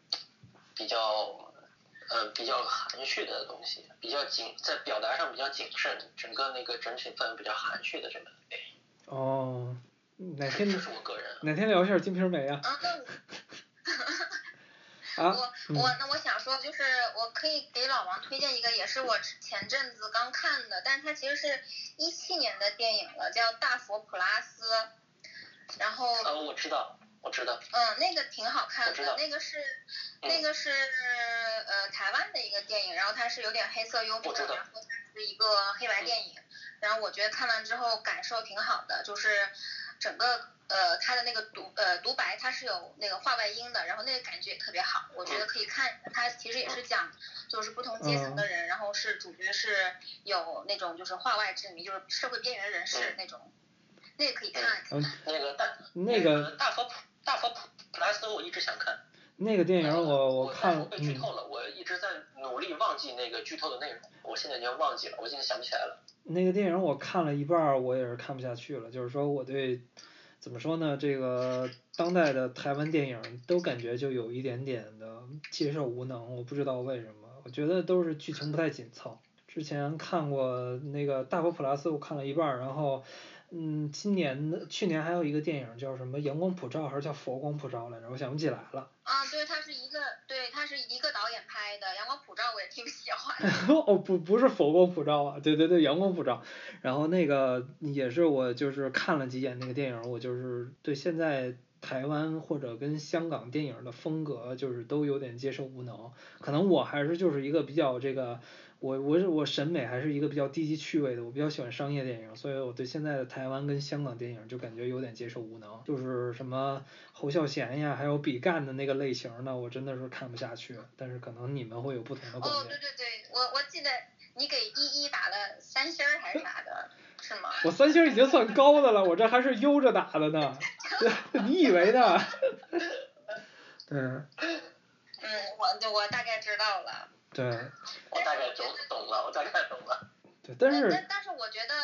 比较呃比较含蓄的东西，比较谨在表达上比较谨慎，整个那个整体氛围比较含蓄的这么电影。哦，哪天这是我个人。哪天聊一下《金瓶梅》啊？啊我我那我想说，就是我可以给老王推荐一个，也是我前阵子刚看的，但是它其实是一七年的电影了，叫《大佛普拉斯》，然后。呃，我知道，我知道。嗯，那个挺好看的，那个是那个是呃台湾的一个电影，然后它是有点黑色幽默，然后它是一个黑白电影，然后我觉得看完之后感受挺好的，就是整个。呃，它的那个独呃独白，它是有那个话外音的，然后那个感觉也特别好，我觉得可以看。它其实也是讲，就是不同阶层的人，然后是主角是有那种就是话外之谜，就是社会边缘人士那种，那个可以看。嗯，那个大那个大佛普大佛普普拉斯，我一直想看。那个电影我我看我，被剧透了，我一直在努力忘记那个剧透的内容，我现在已经忘记了，我现在想不起来了。那个电影我看了一半，我也是看不下去了，就是说我对。怎么说呢？这个当代的台湾电影都感觉就有一点点的接受无能，我不知道为什么。我觉得都是剧情不太紧凑。之前看过那个《大佛普拉斯》，我看了一半，然后。嗯，今年的去年还有一个电影叫什么《阳光普照》还是叫《佛光普照》来着？我想不起来了。啊，对，它是一个，对，它是一个导演拍的，《阳光普照》我也挺喜欢。哦，不，不是佛光普照啊，对对对，阳光普照。然后那个也是我就是看了几眼那个电影，我就是对现在台湾或者跟香港电影的风格就是都有点接受无能，可能我还是就是一个比较这个。我我是我审美还是一个比较低级趣味的，我比较喜欢商业电影，所以我对现在的台湾跟香港电影就感觉有点接受无能，就是什么侯孝贤呀，还有比干的那个类型的，我真的是看不下去。但是可能你们会有不同的观点。哦，对对对，我我记得你给一一打了三星儿还是啥的，是吗？我三星已经算高的了，我这还是悠着打的呢。你以为呢？对。嗯，我我大概知道了。对，我大概懂懂了，我大概懂了。对，但是但但是我觉得，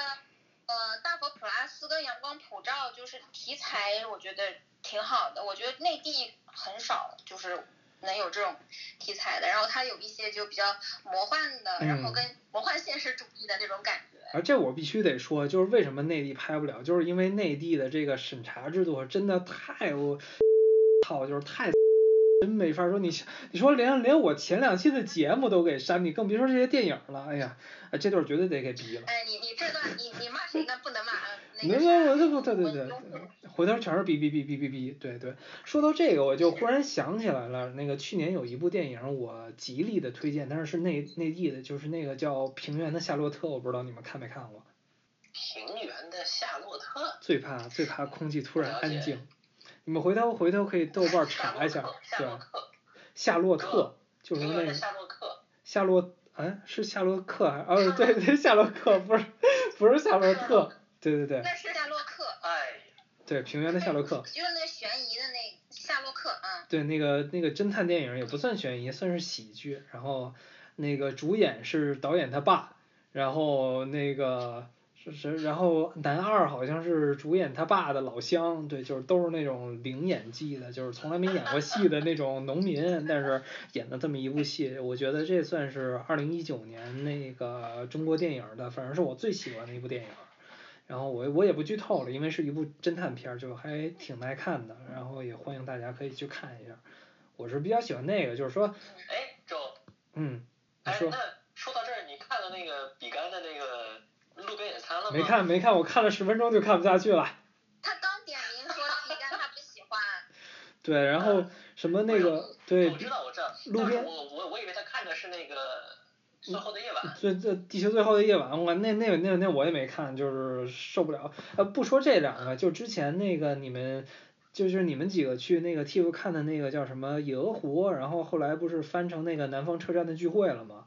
呃，大佛普拉斯跟阳光普照就是题材，我觉得挺好的。我觉得内地很少就是能有这种题材的，然后它有一些就比较魔幻的，然后跟魔幻现实主义的那种感觉。而这我必须得说，就是为什么内地拍不了，就是因为内地的这个审查制度真的太我操，就是太。真没法说，你你说连连我前两期的节目都给删，你更别说这些电影了。哎呀，这段绝对得给毙了。哎，你你这段你你骂谁呢？不能骂啊没那个啥没没，对对对对对，回头全是哔哔哔哔哔哔，对对。说到这个，我就忽然想起来了，那个去年有一部电影我极力的推荐，但是是内内地的，就是那个叫《平原的夏洛特》，我不知道你们看没看过。平原的夏洛特，最怕最怕空气突然安静。你们回头回头可以豆瓣查一下，对夏洛，克，夏洛特就是那个夏洛克，夏洛，哎，是夏洛克还哦对 对夏洛克不是不是夏洛特，对对对那是夏洛克，哎，对平原的夏洛克，就是那悬疑的那夏洛克啊。对那个那个侦探电影也不算悬疑，算是喜剧，然后那个主演是导演他爸，然后那个是是然后男二好像是主演他爸的老乡，对，就是都是那种零演技的，就是从来没演过戏的那种农民，但是演的这么一部戏，我觉得这算是二零一九年那个中国电影的，反正是我最喜欢的一部电影。然后我我也不剧透了，因为是一部侦探片，就还挺耐看的，然后也欢迎大家可以去看一下。我是比较喜欢那个，就是说，哎，周，嗯，你哎，说那说到这儿，你看了那个比干的那个了吗？没看没看，我看了十分钟就看不下去了。他刚点名说提干他不喜欢，对，然后什么那个对我知道我知道，路边我我我以为他看的是那个最后的夜晚。最最地球最后的夜晚，我那那那那我也没看，就是受不了。呃，不说这两个，就之前那个你们。就是你们几个去那个 TIFF 看的那个叫什么《野鹅湖》，然后后来不是翻成那个南方车站的聚会了吗？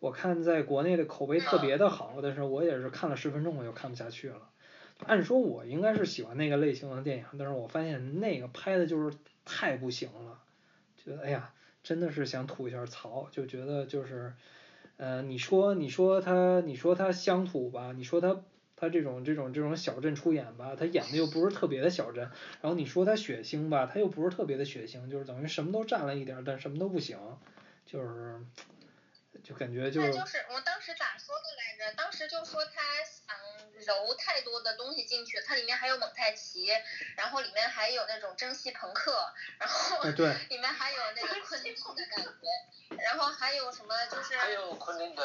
我看在国内的口碑特别的好，但是我也是看了十分钟我就看不下去了。按说我应该是喜欢那个类型的电影，但是我发现那个拍的就是太不行了，觉得哎呀，真的是想吐一下槽，就觉得就是，呃，你说你说他你说他乡土吧，你说他他这种这种这种小镇出演吧，他演的又不是特别的小镇，然后你说他血腥吧，他又不是特别的血腥，就是等于什么都占了一点儿，但什么都不行，就是就感觉就那就是我当时咋说的来着？当时就说他想揉太多的东西进去，它里面还有蒙太奇，然后里面还有那种蒸汽朋克，然后里面还有那个昆汀的感觉，然后还有什么就是还有昆汀对，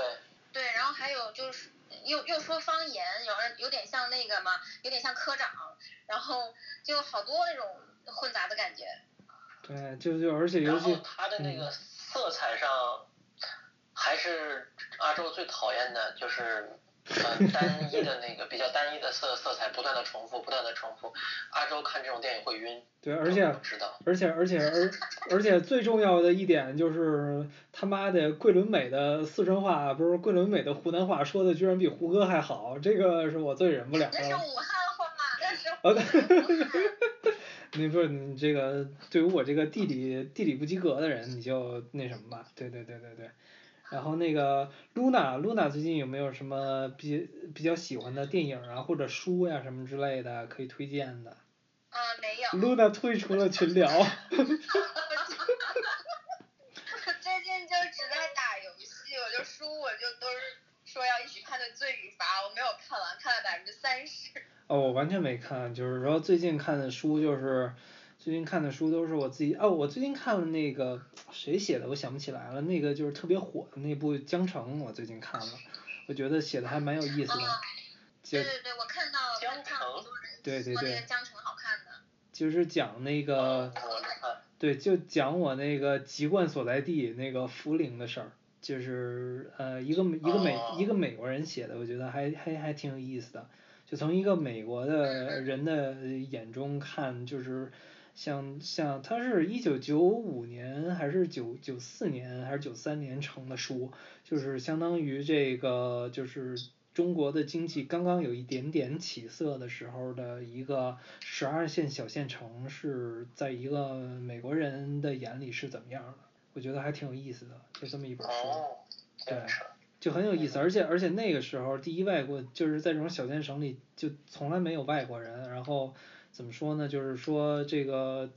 对，然后还有就是又又说方言，有人有点像那个嘛，有点像科长，然后就好多那种混杂的感觉。对就就而且尤然后其他的那个嗯色彩上，还是阿周最讨厌的，就是呃单一的那个比较单一的色色彩，不断的重复，不断的重复。阿周看这种电影会晕。对，而且我知道。而且而且而 而且最重要的一点就是他妈的桂纶镁的四川话不是桂纶镁的湖南话说的居然比胡歌还好，这个是我最忍不了那是的。武汉话，那是啊武汉。你不是你这个对于我这个地理地理不及格的人，你就那什么吧，对对对对对。然后那个露娜，露娜最近有没有什么比比较喜欢的电影啊或者书呀、什么之类的可以推荐的？啊，没有。露娜退出了群聊。最近就只在打游戏，我就书我就都是说要一起看的《罪与罚》，我没有看完，看了百分之三十。哦，我完全没看，就是说最近看的书就是，最近看的书都是我自己哦，我最近看了那个谁写的，我想不起来了，那个就是特别火的那部《江城》，我最近看了，我觉得写的还蛮有意思的，就对对对，我看到江城好多人对对对说那个江城好看的。就是讲那个。对，就讲我那个籍贯所在地那个涪陵的事儿，就是呃一个美一个美哦一个美国人写的，我觉得还还还挺有意思的，就从一个美国的人的眼中看，就是像像他是一九九五年还是九九四年还是九三年成的书，就是相当于这个就是。中国的经济刚刚有一点点起色的时候的一个十二线小县城，是在一个美国人的眼里是怎么样的？我觉得还挺有意思的，就这么一本书，哦，这样是。就很有意思。而且而且那个时候，第一外国就是在这种小县城里，就从来没有外国人。然后怎么说呢？就是说这个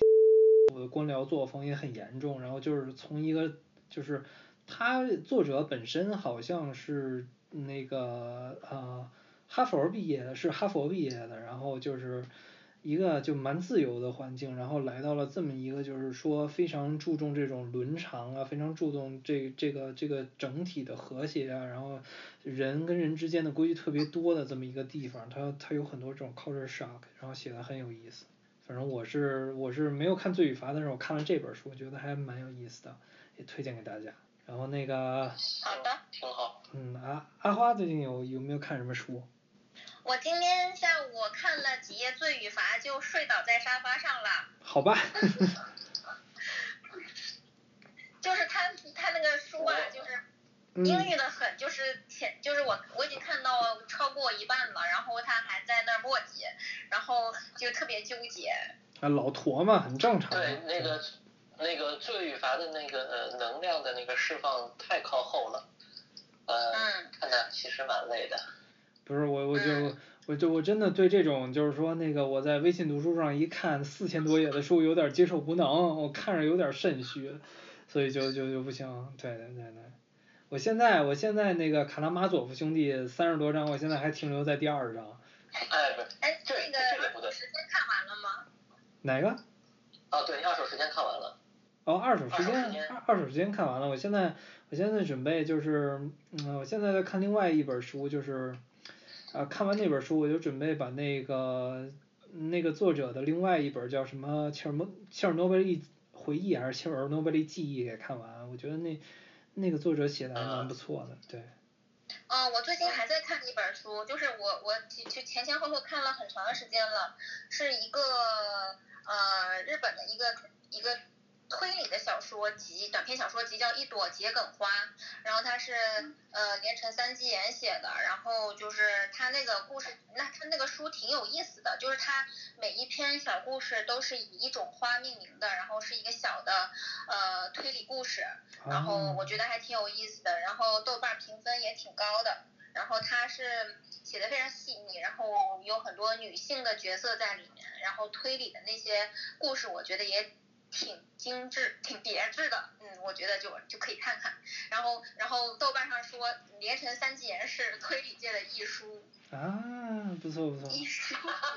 我的官僚作风也很严重。然后就是从一个就是他作者本身好像是。那个呃，哈佛毕业的，是哈佛毕业的，然后就是一个就蛮自由的环境，然后来到了这么一个就是说非常注重这种伦常啊，非常注重这这个这个整体的和谐啊，然后人跟人之间的规矩特别多的这么一个地方，它它有很多这种 culture shock，然后写的很有意思。反正我是我是没有看《罪与罚》，但是我看了这本书，我觉得还蛮有意思的，也推荐给大家。然后那个，好的，挺好。嗯，阿阿花最近有有没有看什么书？我今天下午看了几页《罪与罚》，就睡倒在沙发上了。好吧。就是他他那个书啊，就是英语的很，就是前就是我我已经看到超过一半了，然后他还在那儿墨迹，然后就特别纠结。啊，老驼嘛，很正常。对，那个那个罪与罚的那个呃能量的那个释放太靠后了，呃，看的其实蛮累的。不是我，我就我就我真的对这种就是说那个我在微信读书上一看四千多页的书有点接受无能，我看着有点肾虚，所以就就就不行，对对对对。我现在我现在那个卡拉马佐夫兄弟三十多章，我现在还停留在第二章。哎不，哎这这个不对。时间看完了吗？哪个？啊对，二手时间看完了。哦，二手时间二二手时间看完了，我现在我现在准备就是嗯，我现在在看另外一本书，就是啊看完那本书我就准备把那个那个作者的另外一本叫什么切尔诺切尔诺贝利回忆还是切尔诺贝利记忆给看完，我觉得那那个作者写的还蛮不错的，对。嗯，我最近还在看一本书，就是我我就前前后后看了很长时间了，是一个呃日本的一个一个推理的小说集，短篇小说集叫《一朵桔梗花》，然后它是呃连城三基言写的，然后就是它那个故事，那它那个书挺有意思的，就是它每一篇小故事都是以一种花命名的，然后是一个小的呃推理故事，然后我觉得还挺有意思的，然后豆瓣评分也挺高的，然后它是写的非常细腻，然后有很多女性的角色在里面，然后推理的那些故事我觉得也挺精致、挺别致的，嗯，我觉得就就可以看看。然后然后豆瓣上说连城三季言是推理界的艺书。啊，不错不错。艺术。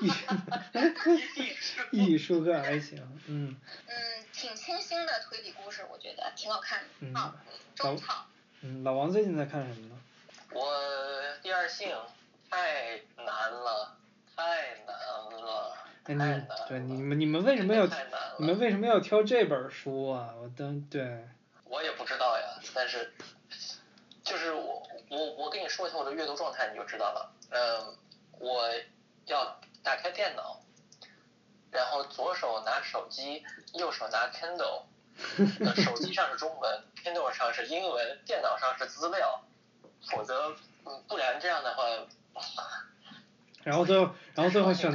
艺术。艺术课还行，嗯。嗯，挺清新的推理故事，我觉得挺好看的。嗯。中草。嗯，老王最近在看什么呢？我第二性太难了，太难了。哎，你对你们你们为什么要你们为什么要挑这本书啊？我当对。我也不知道呀，但是就是我我我跟你说一下我的阅读状态，你就知道了。嗯，我要打开电脑，然后左手拿手机，右手拿 Kindle，手机上是中文，Kindle 上是英文，电脑上是资料，否则不然这样的话。然后最后，然后最后选，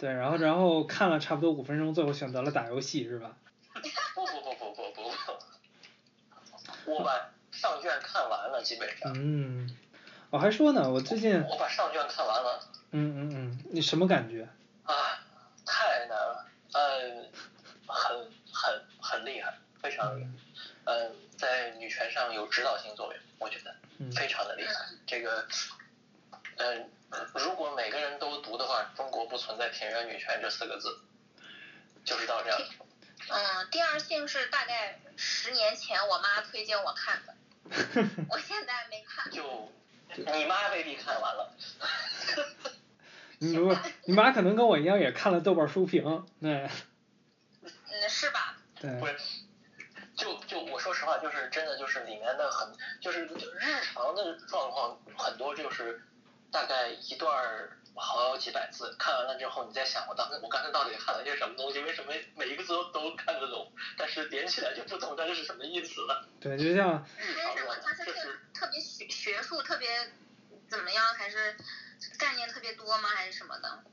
对，然后然后看了差不多五分钟，最后选择了打游戏是吧？不不不不不不不，我把上卷看完了，基本上。嗯，我还说呢，我最近。我把上卷看完了。嗯嗯嗯，你什么感觉？啊，太难了，嗯，很很很厉害，非常厉害，嗯，在女权上有指导性作用，我觉得，非常的厉害。这个，嗯，如果每个人都读的话，中国不存在田园女权这四个字，就是到这样。嗯，第二性是大概十年前我妈推荐我看的，我现在没看。就，你妈未必看完了。你不，你妈可能跟我一样也看了豆瓣书评，对。嗯，是吧？对。不是，就就我说实话，就是真的就是里面的很，就是日常的状况很多，就是大概一段好几百字，看完了之后你再想，我当时我刚才到底看了些什么东西？为什么每一个字都都看得懂，但是连起来就不懂这是什么意思了？对，就像。是什么？它是特别学学术，特别怎么样？还是？概念特别多吗？还是什么的？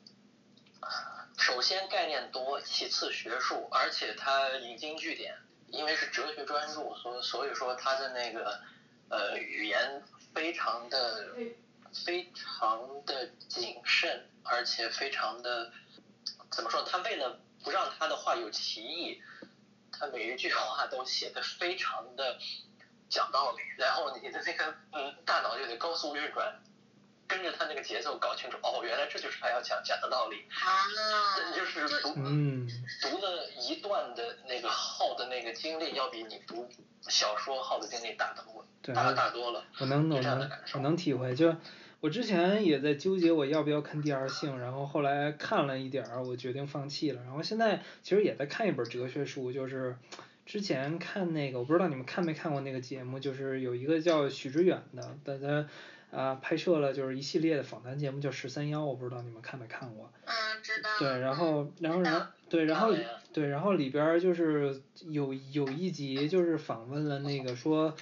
首先概念多，其次学术，而且它引经据典，因为是哲学专著，所所以说它的那个呃语言非常的非常的谨慎，而且非常的怎么说？他为了不让他的话有歧义，他每一句话都写的非常的讲道理，然后你的那个嗯大脑就得高速运转。跟着他那个节奏搞清楚，哦，原来这就是他要讲讲的道理。啊，就是读嗯，读了一段的那个耗的那个精力，要比你读小说耗的精力大得多，对大大多了。我能我是这样的能我能体会，就我之前也在纠结我要不要看第二性，然后后来看了一点儿，我决定放弃了。然后现在其实也在看一本哲学书，就是之前看那个，我不知道你们看没看过那个节目，就是有一个叫许知远的，他他啊拍摄了就是一系列的访谈节目，叫十三幺，我不知道你们看没看过。嗯，知道。对，然后然后然后对，然后对，然后里边儿就是有有一集就是访问了那个说，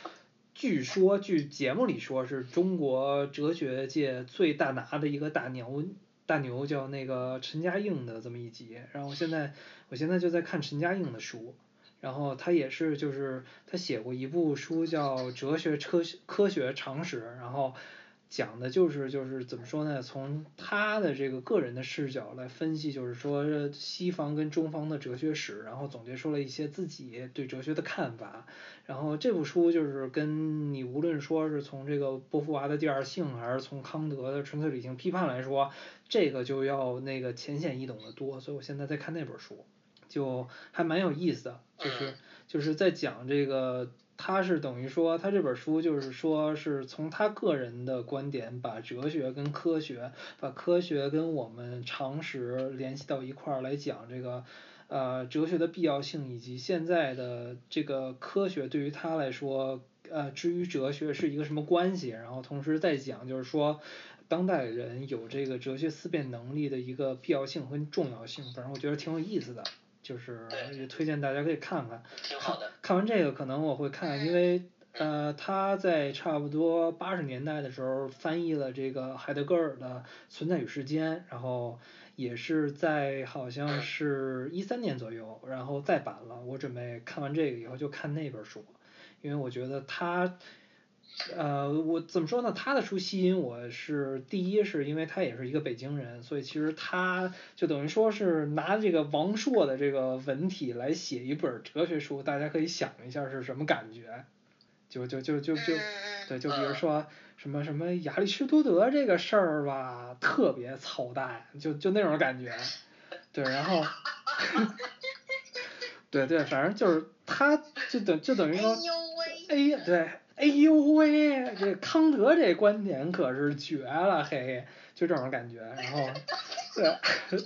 据说据节目里说是中国哲学界最大拿的一个大牛大牛叫那个陈嘉映的这么一集，然后现在我现在就在看陈嘉映的书。然后他也是，就是他写过一部书叫《哲学科学科学常识》，然后讲的就是就是怎么说呢？从他的这个个人的视角来分析，就是说西方跟中方的哲学史，然后总结出了一些自己对哲学的看法。然后这部书就是跟你无论说是从这个波伏娃的第二性，还是从康德的纯粹理性批判来说，这个就要那个浅显易懂的多。所以我现在在看那本书。就还蛮有意思的，就是就是在讲这个，他是等于说他这本书就是说是从他个人的观点，把哲学跟科学，把科学跟我们常识联系到一块儿来讲这个，呃，哲学的必要性以及现在的这个科学对于他来说，呃，至于哲学是一个什么关系，然后同时再讲就是说。当代人有这个哲学思辨能力的一个必要性和重要性，反正我觉得挺有意思的。就是也推荐大家可以看看。挺好的。看完这个可能我会看，因为呃他在差不多八十年代的时候翻译了这个海德格尔的《存在与时间》，然后也是在好像是一三年左右，然后再版了。我准备看完这个以后就看那本书，因为我觉得他。呃，我怎么说呢？他的书吸引我是第一，是因为他也是一个北京人，所以其实他就等于说是拿这个王朔的这个文体来写一本哲学书，大家可以想一下是什么感觉。就就就就就对，就比如说什么什么亚里士多德这个事儿吧，特别操蛋，就就那种感觉。对，然后，对对，反正就是他，就等就等于说，哎呀，对。哎呦喂，这康德这观点可是绝了嘿，就这种感觉，然后，对，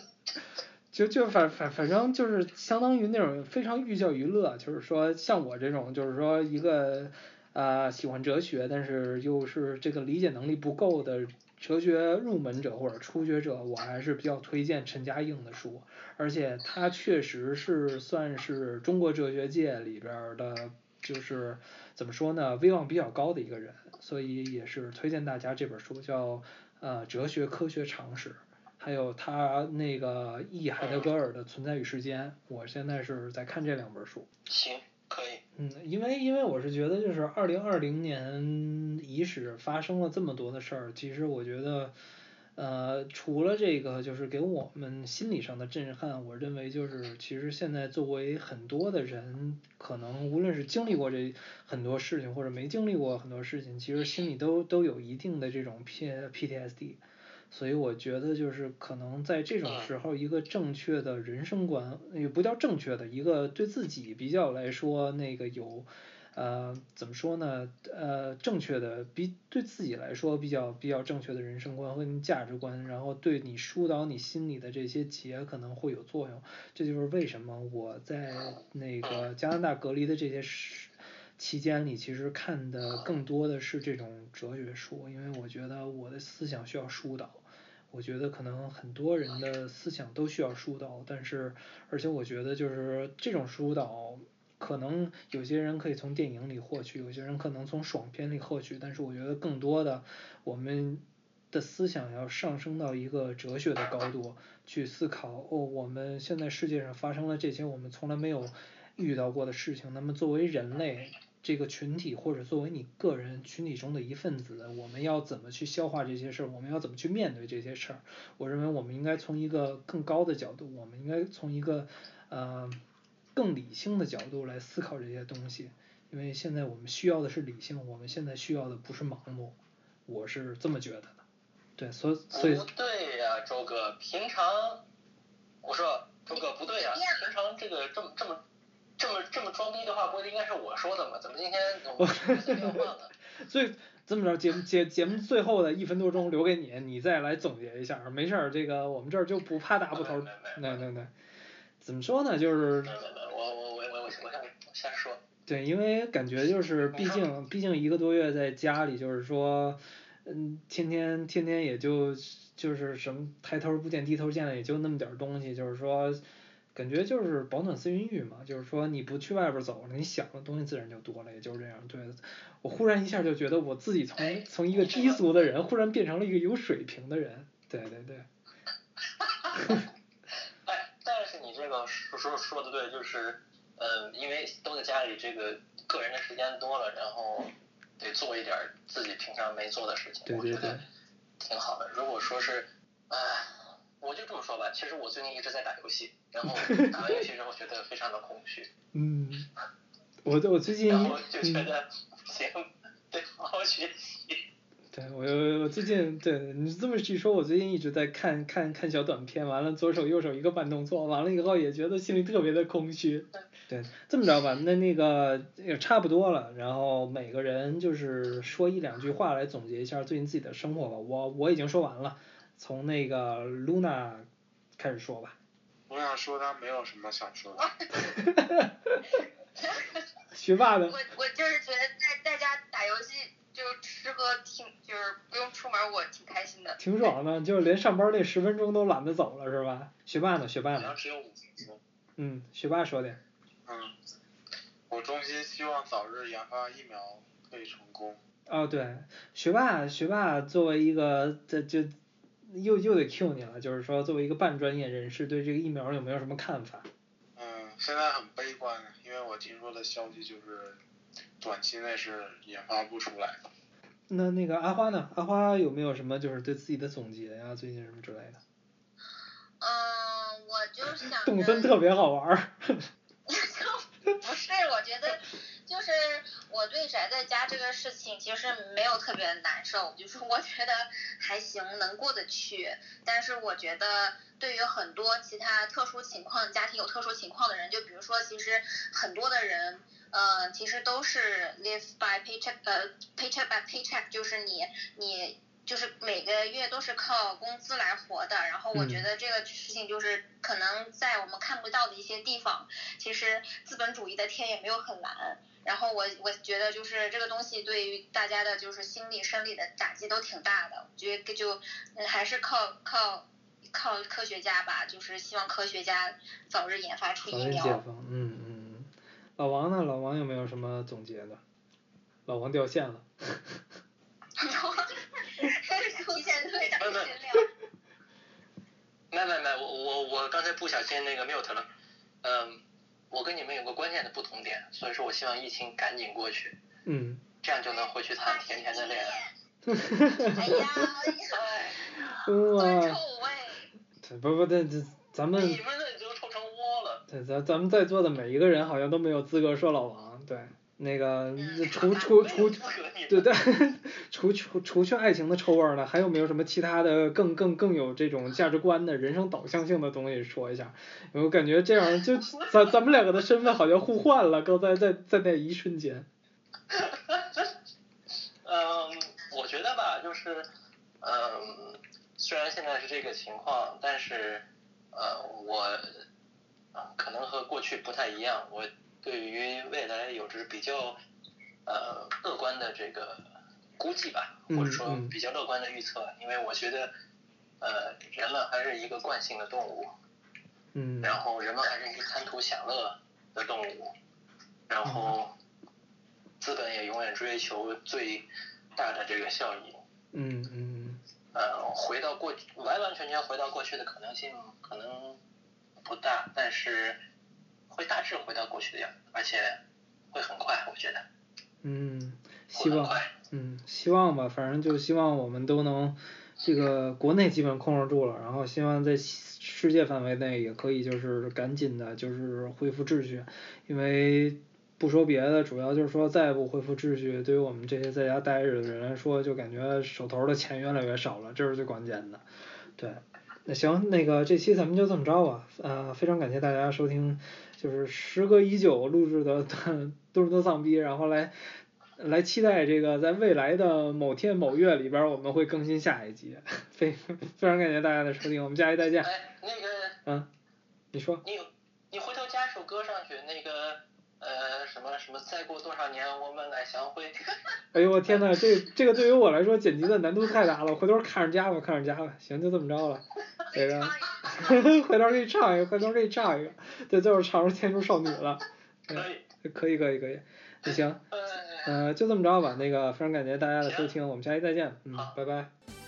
就就反反反正就是相当于那种非常寓教于乐，就是说像我这种就是说一个啊喜欢哲学，但是又是这个理解能力不够的哲学入门者或者初学者，我还是比较推荐陈嘉映的书，而且他确实是算是中国哲学界里边的。就是怎么说呢，威望比较高的一个人，所以也是推荐大家这本书，叫呃《哲学科学常识》，还有他那个译海德格尔的《存在与时间》，我现在是在看这两本书。行，可以。嗯，因为因为我是觉得就是二零二零年伊始发生了这么多的事儿，其实我觉得。呃，除了这个，就是给我们心理上的震撼，我认为就是其实现在作为很多的人，可能无论是经历过这很多事情，或者没经历过很多事情，其实心里都都有一定的这种 P PTSD，所以我觉得就是可能在这种时候，一个正确的人生观，也不叫正确的，一个对自己比较来说那个有。呃，怎么说呢？呃，正确的比对自己来说比较比较正确的人生观和价值观，然后对你疏导你心里的这些结可能会有作用。这就是为什么我在那个加拿大隔离的这些时期间里，其实看的更多的是这种哲学书，因为我觉得我的思想需要疏导。我觉得可能很多人的思想都需要疏导，但是而且我觉得就是这种疏导。可能有些人可以从电影里获取，有些人可能从爽片里获取，但是我觉得更多的，我们的思想要上升到一个哲学的高度去思考。哦，我们现在世界上发生了这些我们从来没有遇到过的事情，那么作为人类这个群体，或者作为你个人群体中的一份子，我们要怎么去消化这些事儿？我们要怎么去面对这些事儿？我认为我们应该从一个更高的角度，我们应该从一个呃。更理性的角度来思考这些东西，因为现在我们需要的是理性，我们现在需要的不是盲目，我是这么觉得的。对，所以所以不对呀、周哥，平常我说周哥不对呀、平常这个这么这么这么这么装逼的话，不应该是我说的吗？怎么今天我们 随变换了？所以这么着，节目节节目最后的一分多钟留给你，你再来总结一下，没事儿，这个我们这儿就不怕大不头，没没对对对，怎么说呢，就是我我我我我我我瞎说。对，因为感觉就是，毕竟毕竟一个多月在家里，就是说，嗯，天天天天也就就是什么抬头不见低头见的，也就那么点儿东西，就是说，感觉就是保暖思淫欲嘛，就是说你不去外边走了，你想的东西自然就多了，也就是这样。对，我忽然一下就觉得我自己从从一个低俗的人，忽然变成了一个有水平的人。对对对，哎，但是你这个说说说的对，就是，嗯，因为都在家里，这个个人的时间多了，然后得做一点儿自己平常没做的事情，对对对我觉得挺好的。如果说是，哎，我就这么说吧，其实我最近一直在打游戏，然后 打完游戏之后觉得非常的空虚，嗯，我我最近 然后就觉嗯得行，得好好学习。对我我最近对你这么一说，我最近一直在看看看小短片，完了左手右手一个慢动作，完了以后也觉得心里特别的空虚。对，这么着吧，那那个也差不多了，然后每个人就是说一两句话来总结一下最近自己的生活吧。我我已经说完了，从那个 Luna 开始说吧。我想说他没有什么想说的。学霸的？我我就是觉得在在家打游戏就吃喝挺就是不用出门，我挺开心的。挺爽的，就连上班那十分钟都懒得走了是吧？学霸呢？学霸呢好像？只有五分钟。嗯，学霸说的。嗯，我衷心希望早日研发疫苗可以成功。哦，对，学霸，学霸作为一个这就又又得 Q 你了，就是说作为一个半专业人士，对这个疫苗有没有什么看法？嗯，现在很悲观，因为我听说的消息就是，短期内是研发不出来的。那那个阿花呢？阿花有没有什么就是对自己的总结呀、最近什么之类的？嗯，我就想 动森特别好玩儿。不是，我觉得就是我对宅在家这个事情其实没有特别难受，就是我觉得还行，能过得去。但是我觉得对于很多其他特殊情况、家庭有特殊情况的人，就比如说，其实很多的人。呃，其实都是 live by paycheck，呃，paycheck by paycheck，就是你你就是每个月都是靠工资来活的。然后我觉嗯得这个事情就是可能在我们看不到的一些地方，其实资本主义的天也没有很蓝。然后我我觉得就是这个东西对于大家的就是心理生理的打击都挺大的。我觉得就嗯还是靠靠靠科学家吧，就是希望科学家早日研发出疫苗。嗯。老王呢？老王有没有什么总结的？老王掉线了。提前退档不不闲聊。没没没，我我我刚才不小心那个 mute 了，嗯，我跟你们有个关键的不同点，所以说我希望疫情赶紧过去，嗯。这样就能回去谈甜甜的恋爱。哎呀，哎，哇，臭味。不不，这这咱们你们那就臭成窝了。对咱咱们在座的每一个人好像都没有资格说老王，对，那个嗯 除除除资格你对对，除除除去爱情的臭味儿呢，还有没有什么其他的更更更有这种价值观的人生导向性的东西说一下？我感觉这样就 咱咱们两个的身份好像互换了，刚才在在那一瞬间。嗯，我觉得吧，就是，嗯，虽然现在是这个情况，但是，呃，我，呃可能和过去不太一样，我对于未来有着比较，呃，乐观的这个估计吧，或者说比较乐观的预测，因为我觉得，呃，人们还是一个惯性的动物，嗯。然后人们还是一个贪图享乐的动物，然后资本也永远追求最大的这个效益。嗯嗯。呃，回到过去，完完全全回到过去的可能性可能不大，但是会大致回到过去的样子，而且会很快，我觉得嗯，希望。嗯希望吧，反正就希望我们都能这个国内基本控制住了，然后希望在世界范围内也可以就是赶紧的就是恢复秩序，因为不说别的，主要就是说再不恢复秩序，对于我们这些在家待着的人来说，就感觉手头的钱越来越少了，这是最关键的。对，那行，那个这期咱们就这么着吧，呃，非常感谢大家收听，就是时隔已久录制的 都是多丧逼，然后来来期待这个在未来的某天某月里边我们会更新下一集，非非常感谢大家的收听，我们下期再见。哎，那个，嗯，你说。你你回头加首歌上去，那个呃什么什么，再过多少年我们来相会。哎呦我天呐，这这个对于我来说剪辑的难度太大了，回头看着加吧，看着加吧，行，就这么着了。这个，回头给你唱一个，回头给你唱一个，对，最后唱出《天竺少女》了。可以。可以可以可以，那行，呃，就这么着吧。那个非常感谢大家的收听，我们下期再见，嗯，拜拜。